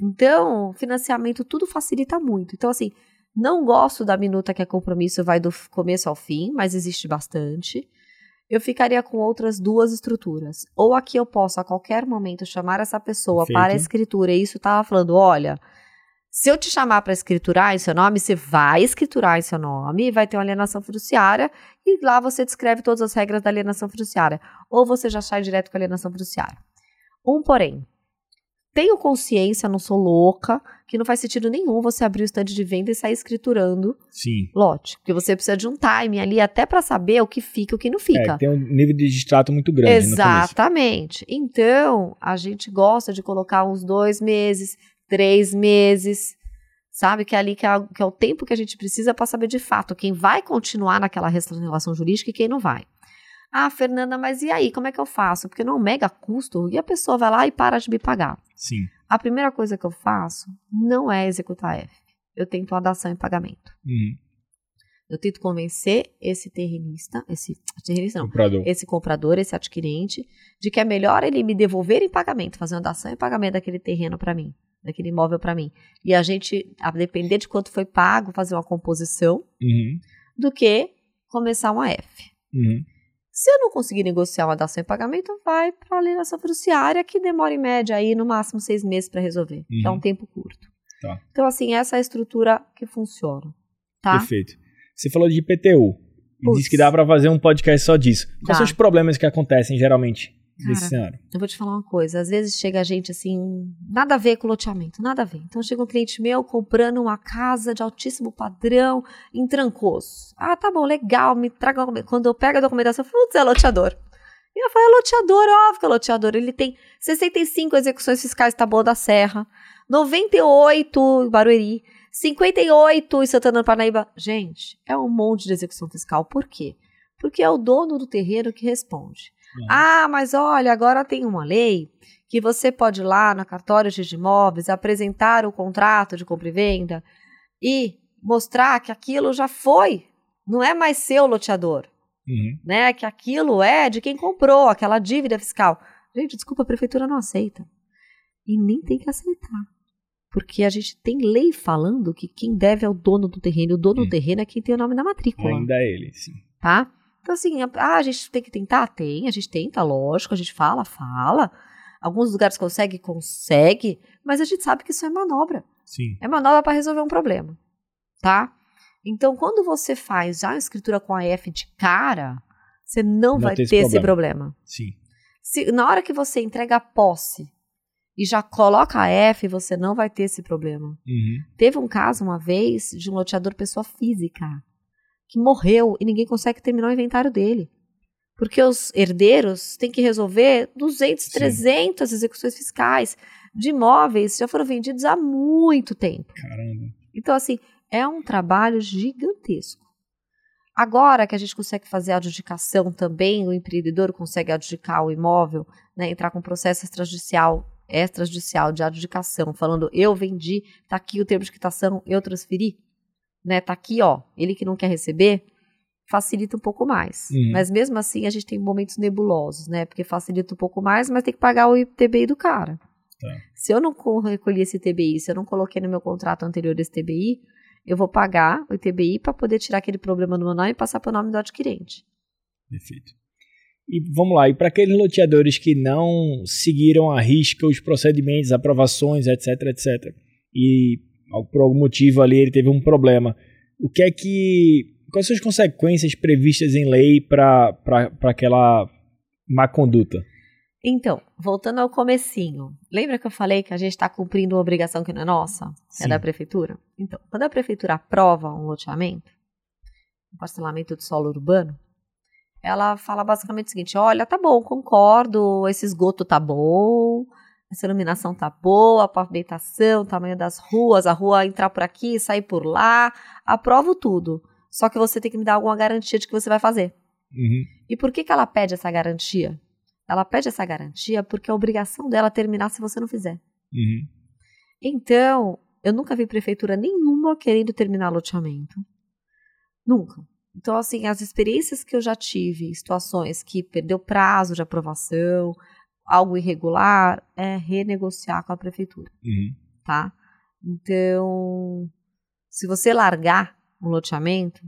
Então, financiamento tudo facilita muito. Então, assim, não gosto da minuta que é compromisso, vai do começo ao fim, mas existe bastante. Eu ficaria com outras duas estruturas. Ou aqui eu posso, a qualquer momento, chamar essa pessoa Perfeito. para a escritura, e isso estava falando: olha, se eu te chamar para escriturar em seu nome, você vai escriturar em seu nome, vai ter uma alienação fiduciária e lá você descreve todas as regras da alienação fiduciária. Ou você já sai direto com a alienação fiduciária. Um porém, tenho consciência, não sou louca, que não faz sentido nenhum você abrir o estande de venda e sair escriturando Sim. lote. Porque você precisa de um time ali até para saber o que fica e o que não fica. É, tem um nível de distrato muito grande. Exatamente. Então, a gente gosta de colocar uns dois meses, três meses, sabe? Que é ali que é, que é o tempo que a gente precisa para saber de fato quem vai continuar naquela relação jurídica e quem não vai. Ah, Fernanda, mas e aí? Como é que eu faço? Porque não é um mega custo e a pessoa vai lá e para de me pagar. Sim. A primeira coisa que eu faço não é executar F. Eu tento uma dação em pagamento. Uhum. Eu tento convencer esse terrenista, esse terrenista não, comprador. esse comprador, esse adquirente, de que é melhor ele me devolver em pagamento, fazer uma dação em pagamento daquele terreno para mim daquele imóvel para mim. E a gente, a depender de quanto foi pago, fazer uma composição, uhum. do que começar uma F. Uhum. Se eu não conseguir negociar uma dação em pagamento, vai para a alienação fiduciária, que demora em média aí no máximo seis meses para resolver, uhum. que é um uhum. tempo curto. Tá. Então, assim, essa é a estrutura que funciona. Tá? Perfeito. Você falou de IPTU. E disse que dá para fazer um podcast só disso. Quais dá. são os problemas que acontecem geralmente? Cara, eu vou te falar uma coisa. Às vezes chega a gente assim, nada a ver com loteamento, nada a ver. Então chega um cliente meu comprando uma casa de altíssimo padrão em Trancoso. Ah, tá bom, legal, me traga. Quando eu pego a documentação, eu falo, é loteador. E eu falo, é loteador, óbvio que é loteador. Ele tem 65 execuções fiscais em Taboa da Serra, 98 em Barueri, 58 em Santana do Parnaíba. Gente, é um monte de execução fiscal. Por quê? Porque é o dono do terreno que responde. Uhum. Ah, mas olha, agora tem uma lei que você pode ir lá na cartório de imóveis apresentar o contrato de compra e venda e mostrar que aquilo já foi, não é mais seu loteador, uhum. né? Que aquilo é de quem comprou aquela dívida fiscal. Gente, desculpa, a prefeitura não aceita e nem tem que aceitar. Porque a gente tem lei falando que quem deve é o dono do terreno. O dono do terreno é quem tem o nome na matrícula. Ainda ele, sim. Tá? Então, assim, ah, a gente tem que tentar? Tem, a gente tenta, lógico, a gente fala, fala. Alguns lugares consegue, consegue, mas a gente sabe que isso é manobra. Sim. É manobra para resolver um problema, tá? Então, quando você faz já a escritura com a F de cara, você não, não vai ter, esse, esse problema. Sim. Se, na hora que você entrega a posse e já coloca a F, você não vai ter esse problema. Uhum. Teve um caso uma vez de um loteador pessoa física que morreu e ninguém consegue terminar o inventário dele. Porque os herdeiros têm que resolver 200, Sim. 300 execuções fiscais de imóveis que já foram vendidos há muito tempo. Caramba. Então, assim, é um trabalho gigantesco. Agora que a gente consegue fazer a adjudicação também, o empreendedor consegue adjudicar o imóvel, né, entrar com processo extrajudicial, extrajudicial de adjudicação, falando eu vendi, tá aqui o termo de quitação, eu transferi né, tá aqui, ó, ele que não quer receber, facilita um pouco mais. Uhum. Mas mesmo assim a gente tem momentos nebulosos, né? Porque facilita um pouco mais, mas tem que pagar o ITBI do cara. Tá. Se eu não recolhi esse ITBI, se eu não coloquei no meu contrato anterior esse ITBI, eu vou pagar o ITBI para poder tirar aquele problema do meu nome e passar para o nome do adquirente. Perfeito. E vamos lá, e para aqueles loteadores que não seguiram a risca os procedimentos, aprovações, etc, etc, e por algum motivo ali ele teve um problema. O que é que. Quais são as consequências previstas em lei para aquela má conduta? Então, voltando ao comecinho, lembra que eu falei que a gente está cumprindo uma obrigação que não é nossa? Que é da prefeitura? Então, quando a prefeitura aprova um loteamento, um parcelamento de solo urbano, ela fala basicamente o seguinte: olha, tá bom, concordo, esse esgoto tá bom, essa iluminação tá boa, a pavimentação, o tamanho das ruas, a rua entrar por aqui, sair por lá, aprovo tudo. Só que você tem que me dar alguma garantia de que você vai fazer. Uhum. E por que, que ela pede essa garantia? Ela pede essa garantia porque é obrigação dela terminar se você não fizer. Uhum. Então, eu nunca vi prefeitura nenhuma querendo terminar loteamento. Nunca. Então, assim, as experiências que eu já tive, situações que perdeu prazo de aprovação, algo irregular, é renegociar com a prefeitura, Uhum. tá? Então, se você largar um loteamento,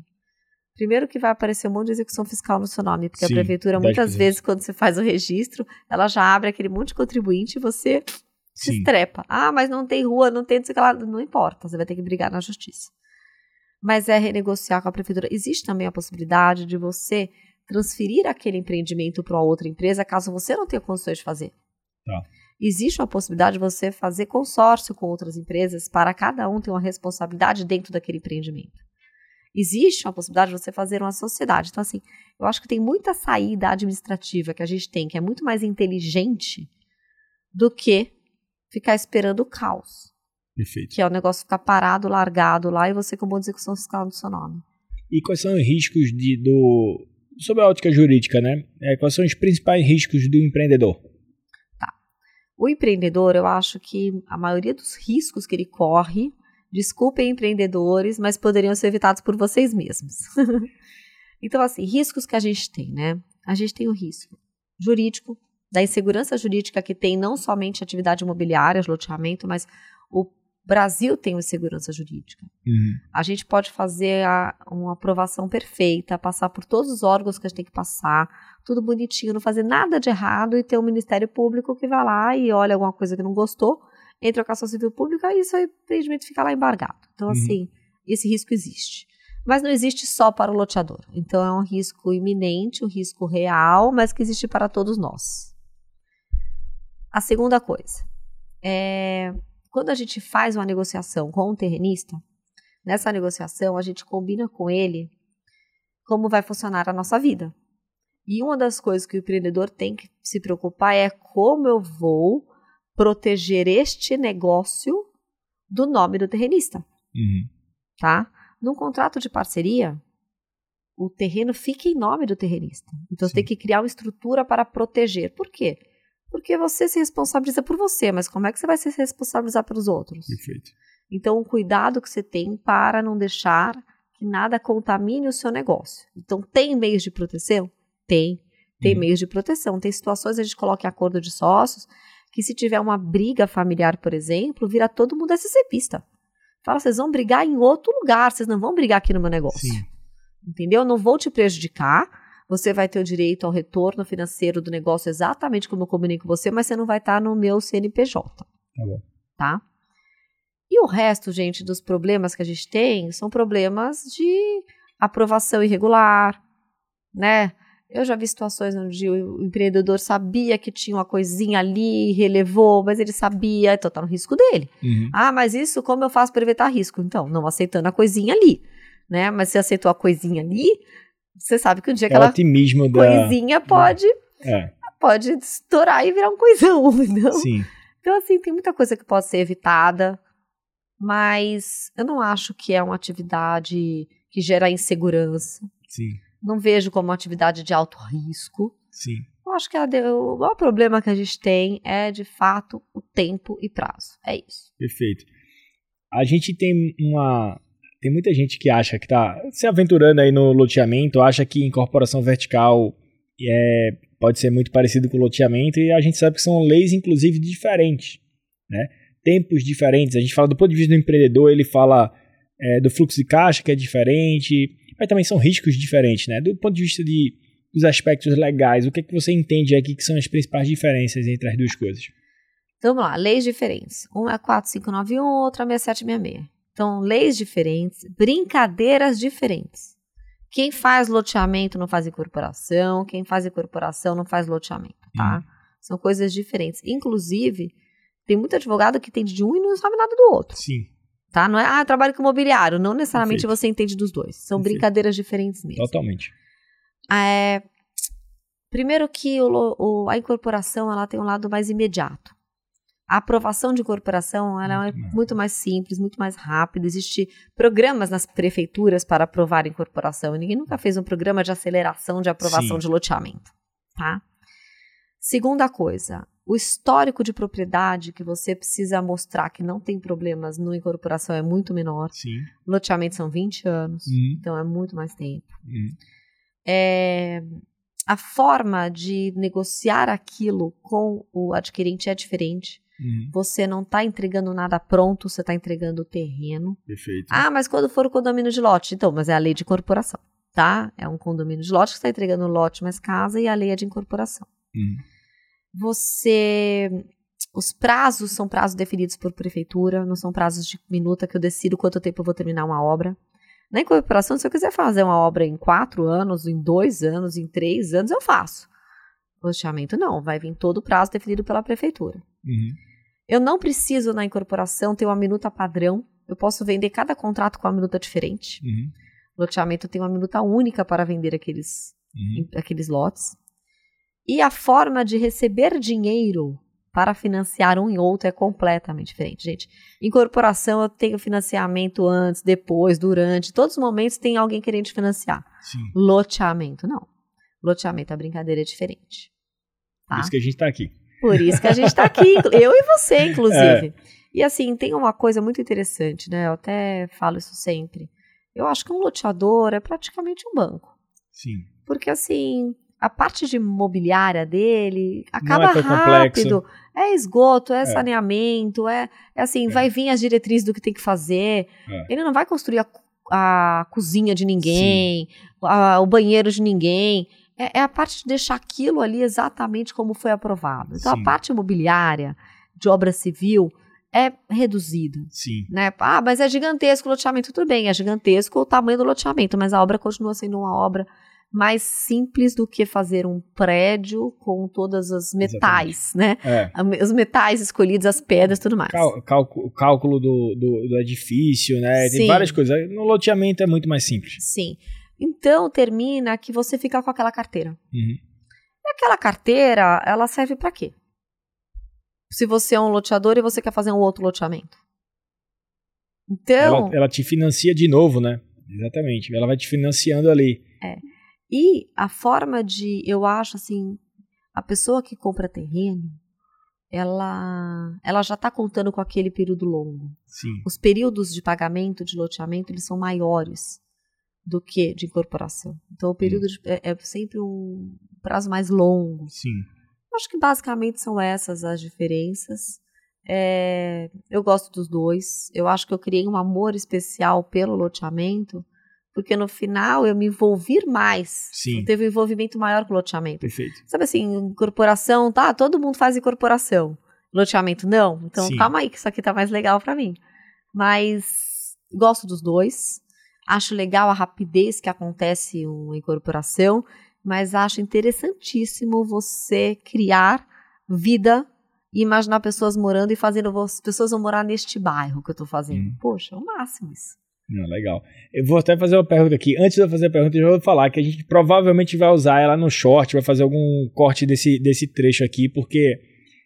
primeiro que vai aparecer um monte de execução fiscal no seu nome, porque Sim, a prefeitura, 10%. muitas vezes, quando você faz o registro, ela já abre aquele monte de contribuinte e você se Sim. estrepa. Ah, mas não tem rua, não tem, não sei lá. Não importa, você vai ter que brigar na justiça. Mas é renegociar com a prefeitura. Existe também a possibilidade de você transferir aquele empreendimento para outra empresa, caso você não tenha condições de fazer. Tá. Existe uma possibilidade de você fazer consórcio com outras empresas para cada um ter uma responsabilidade dentro daquele empreendimento. Existe uma possibilidade de você fazer uma sociedade. Então, assim, eu acho que tem muita saída administrativa que a gente tem, que é muito mais inteligente do que ficar esperando o caos, Perfeito. que é o negócio ficar parado, largado lá e você com uma execução fiscal no seu nome. E quais são os riscos de, do. Sobre a ótica jurídica, né? É, quais são os principais riscos do empreendedor? O empreendedor, eu acho que a maioria dos riscos que ele corre, desculpem empreendedores, mas poderiam ser evitados por vocês mesmos. então, assim, riscos que a gente tem, né? A gente tem o risco jurídico, da insegurança jurídica que tem não somente atividade imobiliária, loteamento, mas o Brasil tem uma insegurança jurídica. Uhum. A gente pode fazer a- uma aprovação perfeita, passar por todos os órgãos que a gente tem que passar, tudo bonitinho, não fazer nada de errado e ter um Ministério Público que vai lá e olha alguma coisa que não gostou, entra a Cação Civil Pública e isso aí, o empreendimento fica lá embargado. Então, Uhum. assim, esse risco existe. Mas não existe só para o loteador. Então, é um risco iminente, um risco real, mas que existe para todos nós. A segunda coisa é quando a gente faz uma negociação com um terrenista, nessa negociação a gente combina com ele como vai funcionar a nossa vida. E uma das coisas que o empreendedor tem que se preocupar é como eu vou proteger este negócio do nome do terrenista, Uhum. tá? Num contrato de parceria, o terreno fica em nome do terrenista. Então você Sim. tem que criar uma estrutura para proteger. Por quê? Porque você se responsabiliza por você, mas como é que você vai se responsabilizar pelos outros? Perfeito. Então, o cuidado que você tem para não deixar que nada contamine o seu negócio. Então, tem meios de proteção? Tem. Tem Uhum. meios de proteção. Tem situações a gente coloca em acordo de sócios que se tiver uma briga familiar, por exemplo, vira todo mundo SCPista. Fala, vocês vão brigar em outro lugar, vocês não vão brigar aqui no meu negócio. Sim. Entendeu? Não vou te prejudicar. Você vai ter o direito ao retorno financeiro do negócio exatamente como eu comunico com você, mas você não vai estar no meu CNPJ Tá bom. tá? E o resto, gente, dos problemas que a gente tem são problemas de aprovação irregular, né? Eu já vi situações onde o empreendedor sabia que tinha uma coisinha ali, relevou, mas ele sabia, então tá no risco dele. Uhum. Ah, mas isso como eu faço para evitar risco? Então, não aceitando a coisinha ali, né? Mas se aceitou a coisinha ali, você sabe que um dia É aquela otimismo da. coisinha pode, É, pode estourar e virar um coisão, entendeu? sim. Então, assim, tem muita coisa que pode ser evitada, mas eu não acho que é uma atividade que gera insegurança. Sim. Não vejo como uma atividade de alto risco. Sim. Eu acho que a de- o maior problema que a gente tem é, de fato, o tempo e prazo. É isso. Perfeito. A gente tem uma. Tem muita gente que acha que tá se aventurando aí no loteamento, acha que incorporação vertical é, pode ser muito parecido com loteamento, e a gente sabe que são leis, inclusive, diferentes. Né? Tempos diferentes. A gente fala do ponto de vista do empreendedor, ele fala é, do fluxo de caixa, que é diferente, mas também são riscos diferentes. Né? Do ponto de vista de, dos aspectos legais, o que, é que você entende aqui que são as principais diferenças entre as duas coisas? Então, vamos lá, leis diferentes. Um é 4591, outro é 6766. Então, leis diferentes, brincadeiras diferentes. Quem faz loteamento não faz incorporação, quem faz incorporação não faz loteamento, tá? São coisas diferentes. Inclusive, tem muito advogado que entende de um e não sabe nada do outro, Sim, tá? Não é, ah, eu trabalho com imobiliário. Não necessariamente Perfeito. você entende dos dois. São Perfeito. brincadeiras diferentes mesmo. totalmente. É, Primeiro que o, o, a incorporação ela tem um lado mais imediato. A aprovação de incorporação ela é muito mais simples, muito mais rápida. Existem programas nas prefeituras para aprovar a incorporação. E ninguém nunca fez um programa de aceleração de aprovação Sim. de loteamento. Tá? Segunda coisa, o histórico de propriedade que você precisa mostrar que não tem problemas no incorporação é muito menor. Sim. Loteamento são 20 anos, uhum. então é muito mais tempo. Uhum. É, a forma de negociar aquilo com o adquirente é diferente. Uhum. Você não está entregando nada pronto, você está entregando o terreno. Perfeito. Ah, mas quando for o condomínio de lote? Então, mas é a lei de incorporação, tá? É um condomínio de lote que está entregando lote mais casa e a lei é de incorporação. Uhum. Você. Os prazos são prazos definidos por prefeitura, não são prazos de minuta que eu decido quanto tempo eu vou terminar uma obra. Na incorporação, se eu quiser fazer uma obra em quatro anos, em dois anos, em três anos, eu faço. Loteamento não, vai vir todo o prazo definido pela prefeitura. Uhum. Eu não preciso na incorporação ter uma minuta padrão. Eu posso vender cada contrato com uma minuta diferente. Uhum. Loteamento tem uma minuta única para vender aqueles, uhum. aqueles lotes. E a forma de receber dinheiro para financiar um e outro é completamente diferente, gente. Incorporação eu tenho financiamento antes, depois, durante, todos os momentos tem alguém querendo te financiar. Sim. Loteamento não. Loteamento a brincadeira é diferente. Tá? Por isso que a gente está aqui. Por isso que a gente está aqui, eu e você, inclusive. É. E assim, tem uma coisa muito interessante, né? Eu até falo isso sempre. Eu acho que um loteador é praticamente um banco. Sim. Porque assim, a parte de imobiliária dele acaba é rápido. Complexo. É esgoto, é, é. saneamento, é, é assim, é. vai vir as diretrizes do que tem que fazer. É. Ele não vai construir a, a cozinha de ninguém, a, o banheiro de ninguém. É, é, a parte de deixar aquilo ali exatamente como foi aprovado. Então, Sim. a parte imobiliária, de obra civil, é reduzida. Sim. Né? Ah, mas é gigantesco o loteamento. Tudo bem, é gigantesco o tamanho do loteamento, mas a obra continua sendo uma obra mais simples do que fazer um prédio com todas as metais, Exatamente. né? É. Os metais escolhidos, as pedras, tudo mais. Cal cálculo, cálculo do, do, do, edifício, né? Sim. Tem várias coisas. No loteamento é muito mais simples. Sim. Então termina que você fica com aquela carteira. Uhum. E aquela carteira, ela serve para quê? Se você é um loteador e você quer fazer um outro loteamento. Então. Ela, ela te financia de novo, né? Exatamente. Ela vai te financiando ali. É. E a forma de, eu acho assim, a pessoa que compra terreno, ela, ela já está contando com aquele período longo. Sim. Os períodos de pagamento de loteamento eles são maiores do que de incorporação. Então o período de, é, é, sempre um prazo mais longo. Sim. Acho que basicamente são essas as diferenças. É, eu gosto dos dois. Eu acho que eu criei um amor especial pelo loteamento porque no final eu me envolvi mais. Sim. Teve um envolvimento maior com o loteamento. Perfeito. Sabe assim, incorporação, tá? Todo mundo faz incorporação. Loteamento, não. Então Sim. calma aí, que isso aqui tá mais legal para mim. Mas gosto dos dois. Acho legal a rapidez que acontece uma incorporação, mas acho interessantíssimo você criar vida e imaginar pessoas morando e fazendo as pessoas vão morar neste bairro que eu tô fazendo. Hum. Poxa, é o máximo isso. Não, legal. Eu vou até fazer uma pergunta aqui. Antes de eu fazer a pergunta, eu já vou falar que a gente provavelmente vai usar ela no short, vai fazer algum corte desse, desse trecho aqui, porque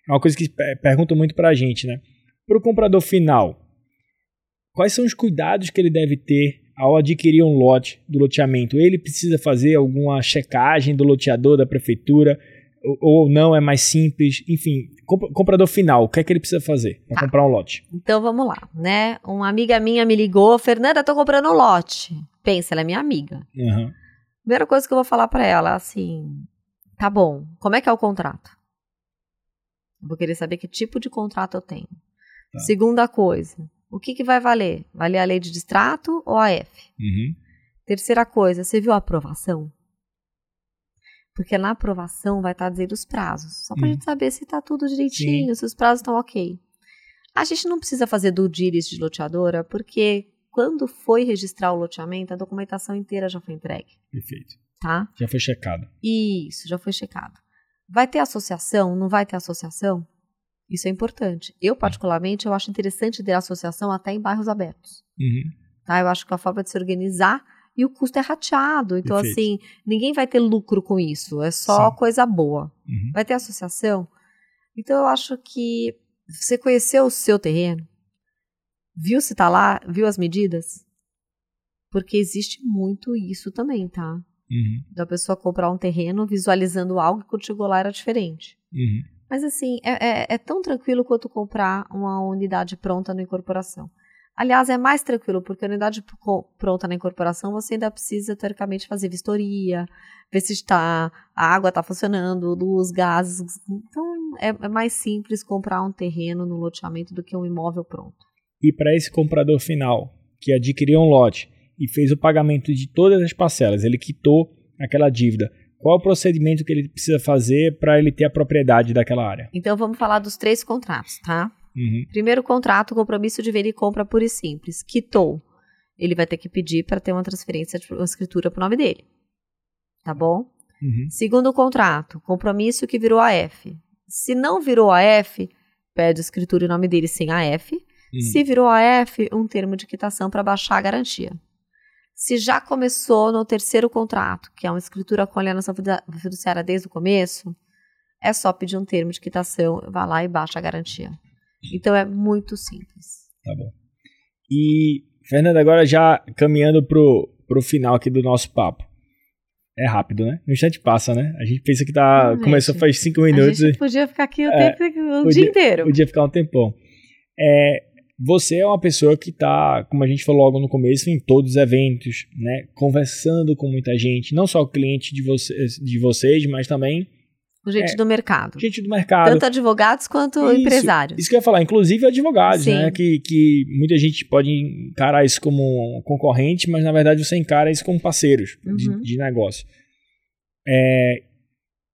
é uma coisa que perguntam muito pra gente, né? Para o comprador final, quais são os cuidados que ele deve ter ao adquirir um lote do loteamento? Ele precisa fazer alguma checagem do loteador, da prefeitura, ou, ou não, é mais simples? Enfim, comprador final, o que é que ele precisa fazer para tá. comprar um lote? Então vamos lá, né? Uma amiga minha me ligou, Fernanda, tô comprando um lote. Pensa, ela é minha amiga. Uhum. Primeira coisa que eu vou falar para ela, assim, tá bom, como é que é o contrato? Eu vou querer saber que tipo de contrato eu tenho. Tá. Segunda coisa, o que, que vai valer? Valer a lei de distrato ou a F? Uhum. Terceira coisa, você viu a aprovação? Porque na aprovação vai estar tá dizendo os prazos. Só para a hum. gente saber se está tudo direitinho, Sim. se os prazos estão ok. A gente não precisa fazer do DIRIS de loteadora, porque quando foi registrar o loteamento, a documentação inteira já foi entregue. Perfeito. Tá? Já foi checado. Isso, já foi checado. Vai ter associação? Não vai ter associação? Isso é importante. Eu, particularmente, eu acho interessante ter associação até em bairros abertos. Uhum. Tá? Eu acho que a forma de se organizar e o custo é rateado. Então, Perfeito. assim, ninguém vai ter lucro com isso. É só Sim. coisa boa. Uhum. Vai ter associação. Então, eu acho que você conheceu o seu terreno, viu se tá lá, viu as medidas? Porque existe muito isso também, tá? Uhum. Da pessoa comprar um terreno visualizando algo que quando chegou lá era diferente. Uhum. Mas assim, é, é, é, tão tranquilo quanto comprar uma unidade pronta na incorporação. Aliás, é mais tranquilo, porque a unidade pronta na incorporação você ainda precisa, teoricamente, fazer vistoria, ver se está, a água está funcionando, luz, gases. Então, é, é, mais simples comprar um terreno no loteamento do que um imóvel pronto. E para esse comprador final, que adquiriu um lote e fez o pagamento de todas as parcelas, ele quitou aquela dívida, qual é o procedimento que ele precisa fazer para ele ter a propriedade daquela área? Então, vamos falar dos três contratos, tá? Uhum. Primeiro contrato, compromisso de venda e compra pura e simples. Quitou. Ele vai ter que pedir para ter uma transferência de uma escritura para o nome dele. Tá bom? Uhum. Segundo contrato, compromisso que virou AF. Se não virou AF, pede escritura em nome dele sem AF. Uhum. Se virou AF, um termo de quitação para baixar a garantia. Se já começou no terceiro contrato, que é uma escritura com alienação fiduciária desde o começo, é só pedir um termo de quitação, vai lá e baixa a garantia. Então é muito simples. Tá bom. E, Fernanda, agora já caminhando pro, pro final aqui do nosso papo. É rápido, né? No instante passa, né? A gente pensa que tá. começou faz cinco minutos. A gente podia ficar aqui o, é, tempo, o podia, dia inteiro. Podia ficar um tempão. É, você é uma pessoa que está, como a gente falou logo no começo, em todos os eventos, né? Conversando com muita gente, não só o cliente de, vocês, de vocês, mas também Gente é, do mercado. Gente do mercado. Tanto advogados quanto isso, empresários. Isso que eu ia falar, inclusive advogados, Sim. né? Que, que muita gente pode encarar isso como concorrente, mas na verdade você encara isso como parceiros uhum. de, de, negócio. É,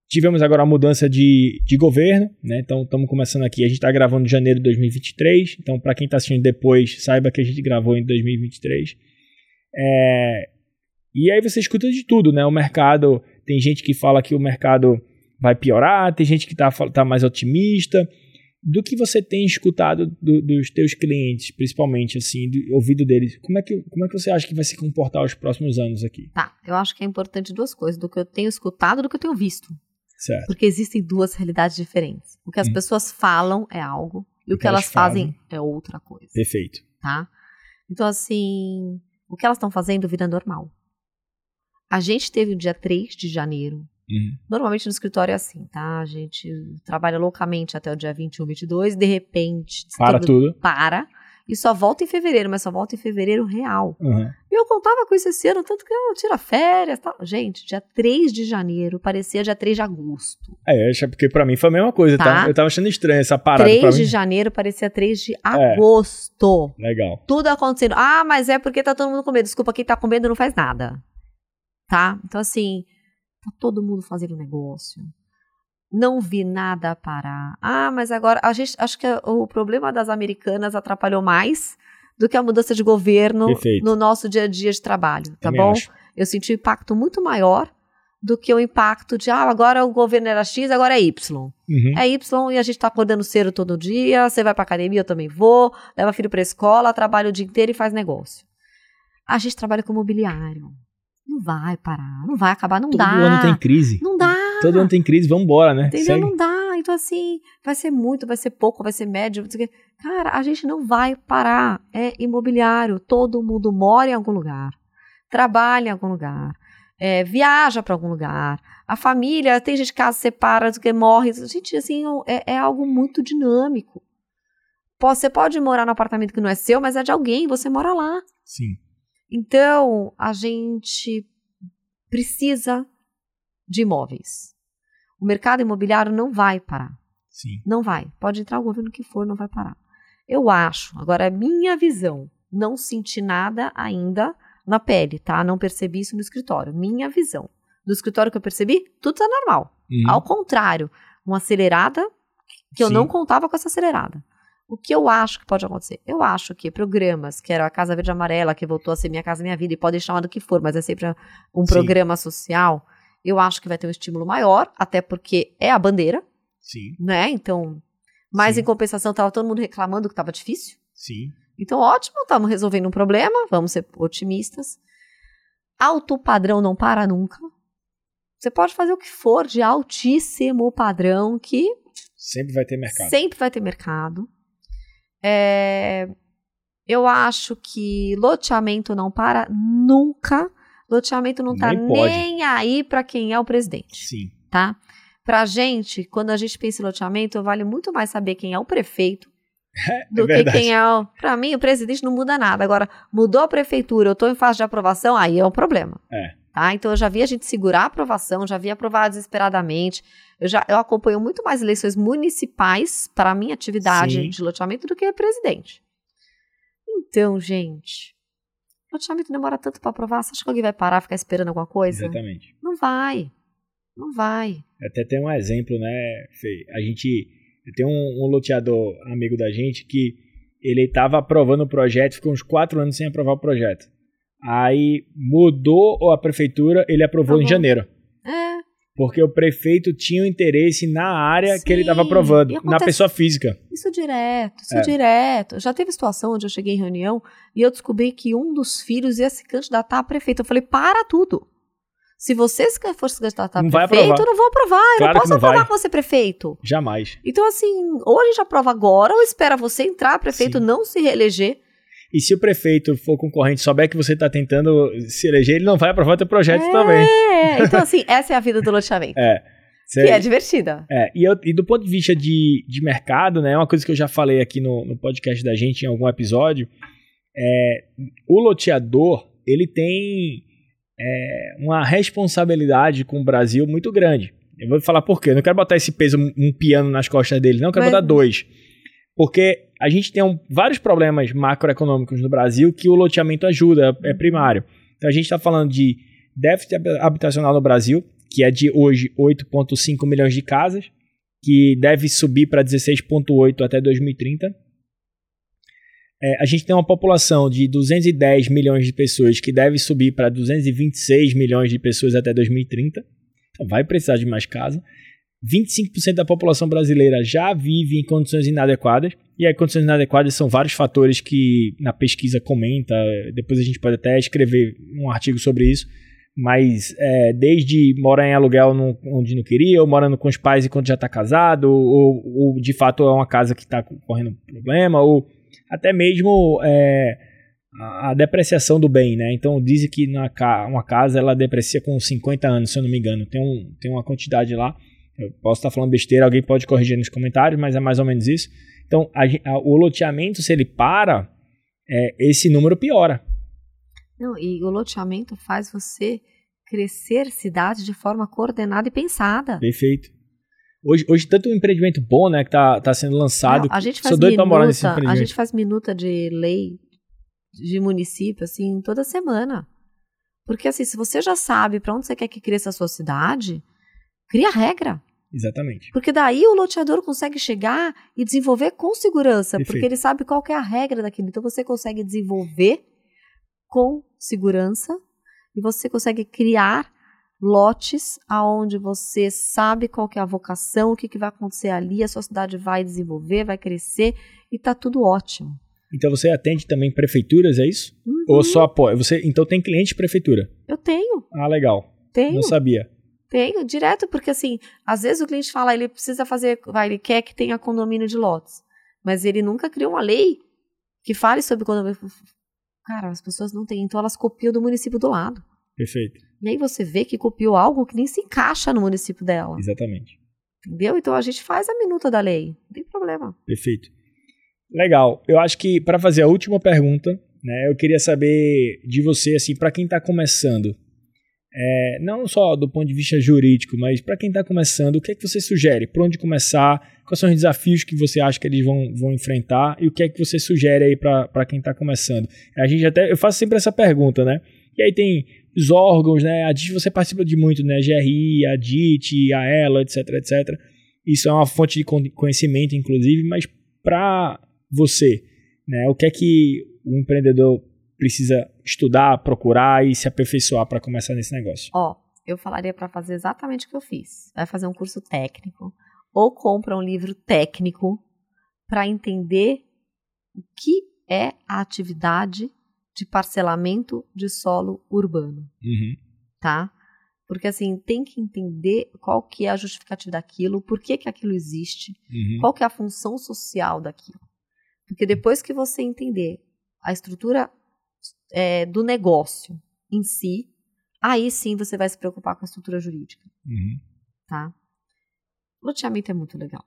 tivemos agora a mudança de, de governo, né? Então estamos começando aqui. A gente está gravando em janeiro de 2023. Então, para quem está assistindo depois, saiba que a gente gravou em 2023. É, e aí você escuta de tudo, né? O mercado. Tem gente que fala que o mercado vai piorar, tem gente que está tá mais otimista. Do que você tem escutado do, dos teus clientes, principalmente, assim, do ouvido deles, como é, que, como é que você acha que vai se comportar os próximos anos aqui? Tá, eu acho que é importante duas coisas, do que eu tenho escutado e do que eu tenho visto. Certo. Porque existem duas realidades diferentes. O que as hum. pessoas falam é algo, e o, o que, elas, elas fazem, fazem é outra coisa. Perfeito. Tá? Então, assim, o que elas estão fazendo, vida normal. A gente teve o dia 3 de janeiro Uhum. Normalmente no escritório é assim, tá? A gente trabalha loucamente até o dia 21, 22, de repente. Para tudo. Para. E só volta em fevereiro, mas só volta em fevereiro real. Uhum. E eu contava com isso esse ano, tanto que eu tiro férias tal. Gente, dia 3 de janeiro parecia dia 3 de agosto. É, acho porque pra mim foi a mesma coisa, tá? tá? Eu tava achando estranho essa parada. 3 de janeiro parecia 3 de é. agosto. É, legal. Tudo acontecendo. Ah, mas é porque tá todo mundo com medo. Desculpa, quem tá com medo não faz nada. Tá? Então, assim, Tá todo mundo fazendo negócio. Não vi nada parar. Ah, mas agora a gente acho que o problema das americanas atrapalhou mais do que a mudança de governo Perfeito. no nosso dia a dia de trabalho, tá Também bom? Acho. Eu senti um impacto muito maior do que o impacto de ah, agora o governo era X, agora é Y. Uhum. É Y e a gente tá acordando cedo todo dia, você vai pra academia, eu também vou, leva filho pra escola, trabalha o dia inteiro e faz negócio. A gente trabalha com mobiliário. Não vai parar, não vai acabar, não Todo dá. Todo ano tem crise. Não dá. Todo ano tem crise, vamos embora, né? Entendeu? Segue. Não dá. Então, assim, vai ser muito, vai ser pouco, vai ser médio. Cara, a gente não vai parar. É imobiliário. Todo mundo mora em algum lugar, trabalha em algum lugar, é, viaja para algum lugar. A família, tem gente que casa separa, que morre. Gente, assim, é, é algo muito dinâmico. Você pode morar no apartamento que não é seu, mas é de alguém, você mora lá. Sim. Então, a gente precisa de imóveis. O mercado imobiliário não vai parar. Sim. Não vai. Pode entrar o governo que for, não vai parar. Eu acho, agora é minha visão, não senti nada ainda na pele, tá? Não percebi isso no escritório. Minha visão. No escritório que eu percebi, tudo está normal. Uhum. Ao contrário, uma acelerada que eu Sim. não contava com essa acelerada. O que eu acho que pode acontecer? Eu acho que programas, que era a Casa Verde Amarela, que voltou a ser Minha Casa Minha Vida, e pode chamar do que for, mas é sempre um Sim. programa social, eu acho que vai ter um estímulo maior, até porque é a bandeira. Sim. Né? Então, mas Sim. em compensação, estava todo mundo reclamando que estava difícil. Sim. Então, ótimo, estamos resolvendo um problema, vamos ser otimistas. alto padrão não para nunca. Você pode fazer o que for de altíssimo padrão que sempre vai ter mercado. Sempre vai ter mercado. É, eu acho que loteamento não para nunca. Loteamento não tá nem, nem aí para quem é o presidente. Sim. Tá? Pra gente, quando a gente pensa em loteamento, vale muito mais saber quem é o prefeito é do é que quem é o. Pra mim, o presidente não muda nada. Agora, mudou a prefeitura, eu tô em fase de aprovação, aí é um problema. É. Tá? Então, eu já vi a gente segurar a aprovação, já vi aprovar desesperadamente. Eu já eu acompanho muito mais eleições municipais para a minha atividade Sim. de loteamento do que presidente. Então, gente, loteamento demora tanto para aprovar. Você acha que alguém vai parar, ficar esperando alguma coisa? Exatamente. Não vai. Não vai. Até tem um exemplo, né, Fê? A gente tem um, um loteador amigo da gente que ele estava aprovando o projeto, ficou uns quatro anos sem aprovar o projeto. Aí mudou a prefeitura, ele aprovou tá em janeiro. Porque o prefeito tinha um interesse na área Sim, que ele estava aprovando, na pessoa física. Isso direto, isso é. direto. Já teve situação onde eu cheguei em reunião e eu descobri que um dos filhos ia se candidatar a prefeito. Eu falei, para tudo. Se você for se candidatar a não prefeito, eu não vou aprovar. Eu claro não posso não aprovar vai. com você prefeito. Jamais. Então, assim, ou a gente aprova agora, ou espera você entrar prefeito, Sim. não se reeleger. E se o prefeito for concorrente souber que você está tentando se eleger, ele não vai aprovar teu projeto é, também. Então, assim, essa é a vida do loteamento. É. Cê, que é divertida. É, e, eu, e, do ponto de vista de, de mercado, né, uma coisa que eu já falei aqui no, no podcast da gente em algum episódio, é, o loteador, ele tem é, uma responsabilidade com o Brasil muito grande. Eu vou falar por quê. Eu não quero botar esse peso, um piano nas costas dele, não. Eu quero Mas... botar dois. Porque a gente tem um, vários problemas macroeconômicos no Brasil que o loteamento ajuda, é primário. Então a gente está falando de déficit habitacional no Brasil, que é de hoje 8,5 milhões de casas, que deve subir para 16,8 até 2030. É, a gente tem uma população de 210 milhões de pessoas que deve subir para 226 milhões de pessoas até 2030. Então vai precisar de mais casa. 25% da população brasileira já vive em condições inadequadas. E aí, condições inadequadas são vários fatores que na pesquisa comenta. Depois a gente pode até escrever um artigo sobre isso. Mas é, desde morar em aluguel no, onde não queria, ou morando com os pais enquanto já está casado, ou, ou, de fato é uma casa que está correndo problema, ou até mesmo é, a, depreciação do bem, né? Então dizem que na, uma casa ela deprecia com 50 anos, se eu não me engano. Tem, um, tem uma quantidade lá. Eu posso estar falando besteira, alguém pode corrigir nos comentários, mas é mais ou menos isso. Então, a, a, o loteamento, se ele para, é, esse número piora. Não, e o loteamento faz você crescer cidade de forma coordenada e pensada. Perfeito. Hoje, hoje tanto um empreendimento bom, né, que tá, tá sendo lançado. Não, a gente faz sou minuta, morar nesse A gente faz minuta de lei de município, assim, toda semana. Porque, assim, se você já sabe para onde você quer que cresça a sua cidade, cria regra. Exatamente. Porque daí o loteador consegue chegar e desenvolver com segurança, Perfeito. porque ele sabe qual é a regra daquilo. Então você consegue desenvolver com segurança e você consegue criar lotes aonde você sabe qual é a vocação, o que, que vai acontecer ali, a sua cidade vai desenvolver, vai crescer e tá tudo ótimo. Então você atende também prefeituras, é isso? Uhum. Ou só apoia? Você então tem cliente de prefeitura? Eu tenho. Ah, legal. Tenho. Não sabia. Tenho, direto, porque assim, às vezes o cliente fala, ele precisa fazer, vai, ele quer que tenha condomínio de lotes, mas ele nunca criou uma lei que fale sobre condomínio. Cara, as pessoas não têm, então elas copiam do município do lado. Perfeito. E aí você vê que copiou algo que nem se encaixa no município dela. Exatamente. Entendeu? Então a gente faz a minuta da lei, não tem problema. Perfeito. Legal. Eu acho que para fazer a última pergunta, né, eu queria saber de você, assim, para quem está começando, é, não só do ponto de vista jurídico, mas para quem está começando, o que é que você sugere? Por onde começar? Quais são os desafios que você acha que eles vão, vão enfrentar? E o que é que você sugere aí para quem está começando? A gente até, eu faço sempre essa pergunta, né? E aí tem os órgãos, né? A DIT você participa de muito, né? GRI, a DIT, a ELA, etc, etc. Isso é uma fonte de conhecimento, inclusive, mas para você, né? O que é que o empreendedor precisa estudar, procurar e se aperfeiçoar para começar nesse negócio? Ó, eu falaria para fazer exatamente o que eu fiz. Vai fazer um curso técnico ou compra um livro técnico para entender o que é a atividade de parcelamento de solo urbano, Uhum. tá? Porque assim, tem que entender qual que é a justificativa daquilo, por que, que aquilo existe, Uhum. qual que é a função social daquilo. Porque depois que você entender a estrutura é, do negócio em si, aí sim você vai se preocupar com a estrutura jurídica, Uhum. tá? Loteamento é muito legal.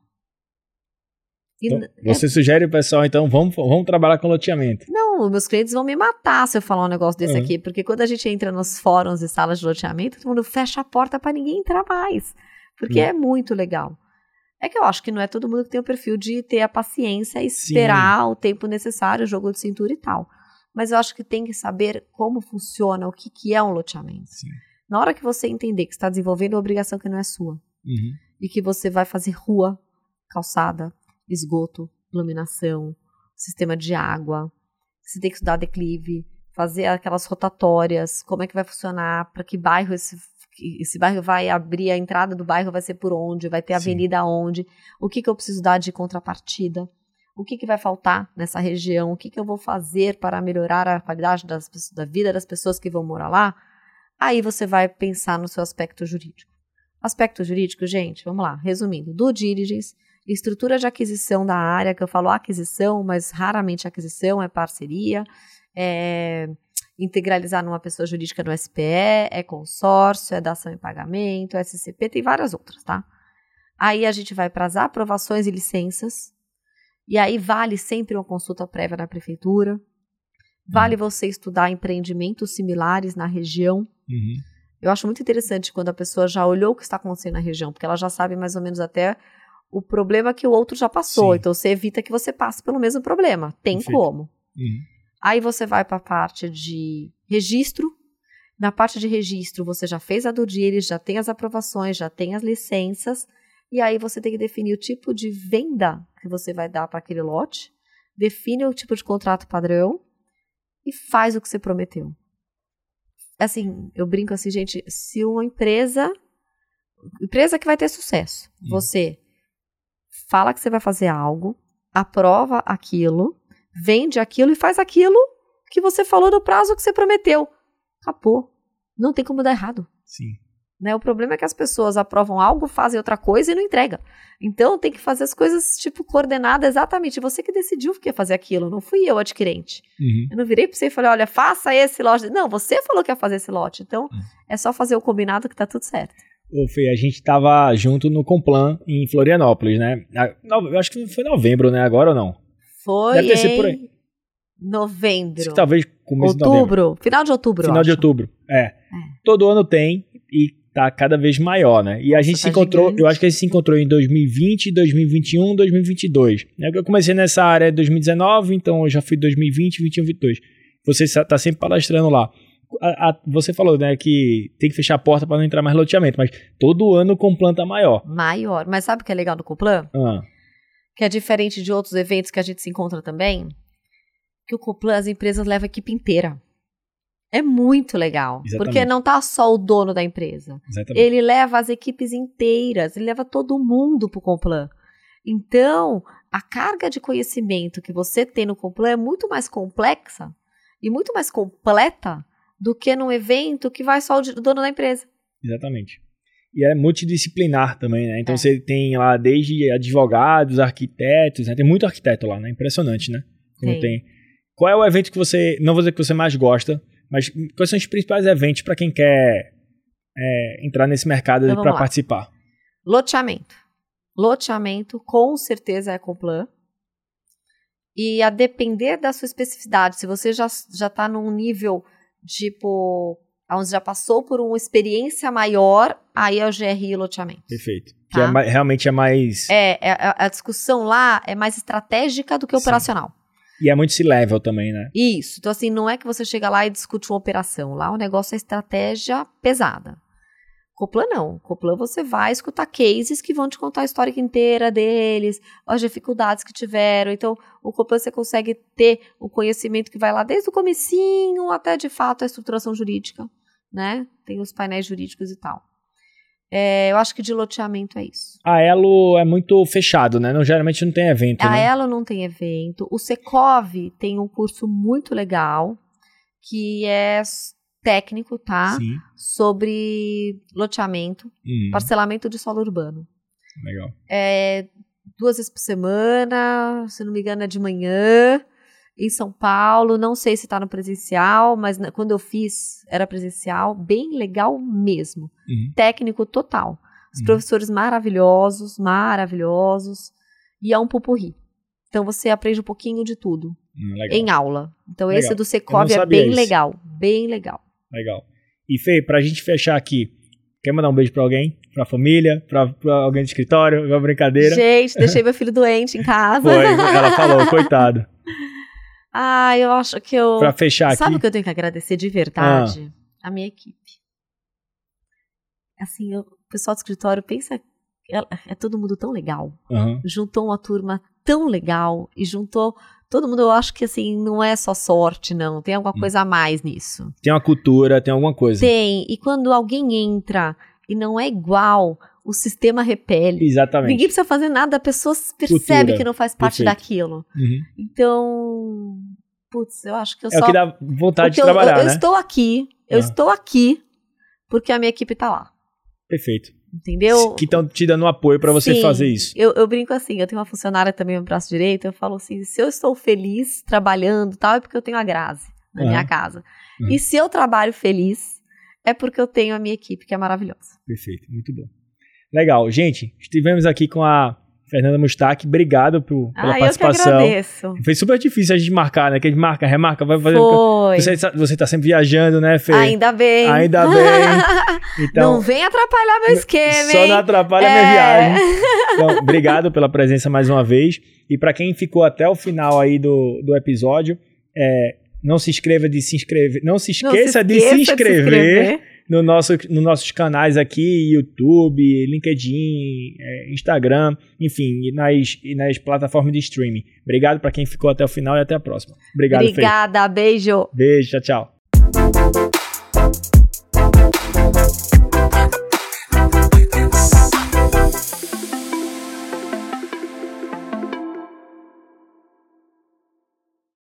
Então, é- você sugere o pessoal, então, vamos, vamos trabalhar com loteamento. Não, meus clientes vão me matar se eu falar um negócio desse Uhum. aqui, porque quando a gente entra nos fóruns e salas de loteamento, todo mundo fecha a porta para ninguém entrar mais, porque Uhum. é muito legal. É que eu acho que não é todo mundo que tem o perfil de ter a paciência e esperar o tempo necessário, o jogo de cintura e tal. Mas eu acho que tem que saber como funciona, o que, que é um loteamento. Sim. Na hora que você entender que está desenvolvendo uma obrigação que não é sua, Uhum. e que você vai fazer rua, calçada, esgoto, iluminação, sistema de água. Você tem que estudar declive, fazer aquelas rotatórias, como é que vai funcionar, para que bairro esse, esse bairro vai abrir, a entrada do bairro vai ser por onde, vai ter Sim. avenida onde, o que, que eu preciso dar de contrapartida, o que, que vai faltar nessa região, o que, que eu vou fazer para melhorar a qualidade das, da vida das pessoas que vão morar lá. Aí você vai pensar no seu aspecto jurídico. Aspecto jurídico, gente, vamos lá, resumindo: due diligence, estrutura de aquisição da área, que eu falo aquisição, mas raramente aquisição, é parceria, é integralizar numa pessoa jurídica no SPE, é consórcio, é dação em pagamento, é SCP, tem várias outras, tá? Aí a gente vai para as aprovações e licenças, e aí vale sempre uma consulta prévia na prefeitura, vale você estudar empreendimentos similares na região, Uhum. eu acho muito interessante quando a pessoa já olhou o que está acontecendo na região, porque ela já sabe mais ou menos até o problema que o outro já passou. Sim. Então você evita que você passe pelo mesmo problema. Tem Perfeito. como. Uhum. Aí você vai para a parte de registro. Na parte de registro, você já fez a do diligence, já tem as aprovações, já tem as licenças. E aí você tem que definir o tipo de venda que você vai dar para aquele lote, define o tipo de contrato padrão e faz o que você prometeu. Assim, eu brinco assim, gente, se uma empresa, empresa que vai ter sucesso, Hum. você fala que você vai fazer algo, aprova aquilo, vende aquilo e faz aquilo que você falou no prazo que você prometeu. Acabou. Não tem como dar errado. Sim. Né? O problema é que as pessoas aprovam algo, fazem outra coisa e não entrega. Então tem que fazer as coisas tipo coordenadas exatamente. Você que decidiu que ia fazer aquilo, não fui eu adquirente. Uhum. Eu não virei para você e falei, olha, faça esse lote. Não, você falou que ia fazer esse lote. Então Hum. é só fazer o combinado que tá tudo certo. Ô, Fê, a gente tava junto no Complan em Florianópolis, né? Eu acho que foi novembro, né? Agora ou não? Foi Deve ter sido por aí. novembro. Acho que talvez começo de novembro. outubro. Final de outubro. Final de outubro. É. Todo ano tem e tá cada vez maior, né? E a Nossa, gente se tá encontrou, gigante. eu acho que a gente se encontrou em 2020, 2021, 2022. Né? Eu comecei nessa área em 2019, então eu já fui 2020, 21, 22. Você sa- tá sempre palestrando lá. A- a- você falou, né, que tem que fechar a porta para não entrar mais loteamento, mas todo ano com planta maior. Maior. Mas sabe o que é legal do Coplan? Ah, que é diferente de outros eventos que a gente se encontra também, que o Coplan, as empresas levam a equipe inteira. É muito legal. Exatamente. Porque não tá só o dono da empresa. exatamente. Ele leva as equipes inteiras, ele leva todo mundo pro Complan. Então, a carga de conhecimento que você tem no Complan é muito mais complexa e muito mais completa do que num evento que vai só o dono da empresa. Exatamente. E é multidisciplinar também, né? Então É. você tem lá desde advogados, arquitetos, né? Tem muito arquiteto lá, né? Impressionante, né? Como Tem. tem. Qual é o evento que você, não vou dizer que você mais gosta, mas quais são os principais eventos para quem quer é, entrar nesse mercado Então, para participar? Loteamento. Loteamento, com certeza, é Complan. E a depender da sua especificidade, se você já já está num nível, tipo, onde já passou por uma experiência maior, aí é o GRI loteamento. Perfeito. Que Tá. é ma- realmente é mais. É, é- a a discussão lá é mais estratégica do que Sim. operacional. E é muito C-level também, né? Isso. Então, assim, não é que você chega lá e discute uma operação. Lá o negócio é estratégia pesada. Coplan não. Coplan você vai escutar cases que vão te contar a história inteira deles, as dificuldades que tiveram. Então, o Coplan você consegue ter o conhecimento que vai lá desde o comecinho até, de fato, a estruturação jurídica, né? Tem os painéis jurídicos e tal. É, eu acho que de loteamento é isso. A Elo é muito fechado, né? Não, geralmente não tem evento, A né? Elo não tem evento. O Secov tem um curso muito legal que é técnico, tá? Sim. Sobre loteamento, Uhum. parcelamento de solo urbano. Legal. É, duas vezes por semana, se não me engano, é de manhã, em São Paulo. Não sei se está no presencial, mas na- quando eu fiz era presencial, bem legal mesmo. Uhum. Técnico total. Os Uhum. professores maravilhosos, maravilhosos. E é um pupurri. Então você aprende um pouquinho de tudo Hum, em aula. Então Legal. esse do Secov é bem isso. legal, bem legal. Legal. E Fê, pra gente fechar aqui, quer mandar um beijo pra alguém? Pra família? Pra, pra alguém do escritório? Uma brincadeira? Gente, deixei meu filho doente em casa. Foi, ela falou, coitado. Ah, eu acho que eu. Pra fechar Sabe o que eu tenho que agradecer de verdade? A minha equipe. Assim, eu- o pessoal do escritório pensa. É, é todo mundo tão legal. Aham. Juntou uma turma tão legal e juntou. Todo mundo, eu acho que assim, não é só sorte, não. Tem Hum. alguma coisa a mais nisso. Tem uma cultura, tem alguma coisa. Tem. E quando alguém entra e não é igual, o sistema repele. Exatamente. Ninguém precisa fazer nada, a pessoa percebe Cultura. que não faz parte Perfeito. daquilo. Uhum. Então, putz, eu acho que eu É só o que dá vontade de trabalhar, eu, eu né? estou aqui, eu Ah. estou aqui porque a minha equipe tá lá, Perfeito. entendeu? Que estão te dando apoio pra você Sim. fazer isso. Eu, eu brinco assim, eu tenho uma funcionária também no braço direito, eu falo assim, se eu estou feliz trabalhando tal, é porque eu tenho a Grazi na Aham. minha casa. Uhum. E se eu trabalho feliz, é porque eu tenho a minha equipe, que é maravilhosa. Perfeito, muito bom. Legal. Gente, estivemos aqui com a Fernanda Mustaque. Obrigado por, pela Ah, eu que participação. agradeço. Foi super difícil a gente marcar, né? Que a gente marca, remarca, vai fazer. Foi. Você, tá- você tá sempre viajando, né, Fê? Ainda bem. Ainda bem. Então, não vem atrapalhar meu esquema, só hein? não atrapalha É. minha viagem. Então, obrigado pela presença mais uma vez. E para quem ficou até o final aí do, do episódio, é, não se inscreva de se inscrever. Não se Não esqueça, se de se esqueça inscrever no nosso, nos nossos canais aqui, YouTube, LinkedIn, é, Instagram, enfim, e nas, e nas plataformas de streaming. Obrigado para quem ficou até o final e até a próxima. Obrigado, Fê. Obrigada, beijo. Beijo, tchau, tchau.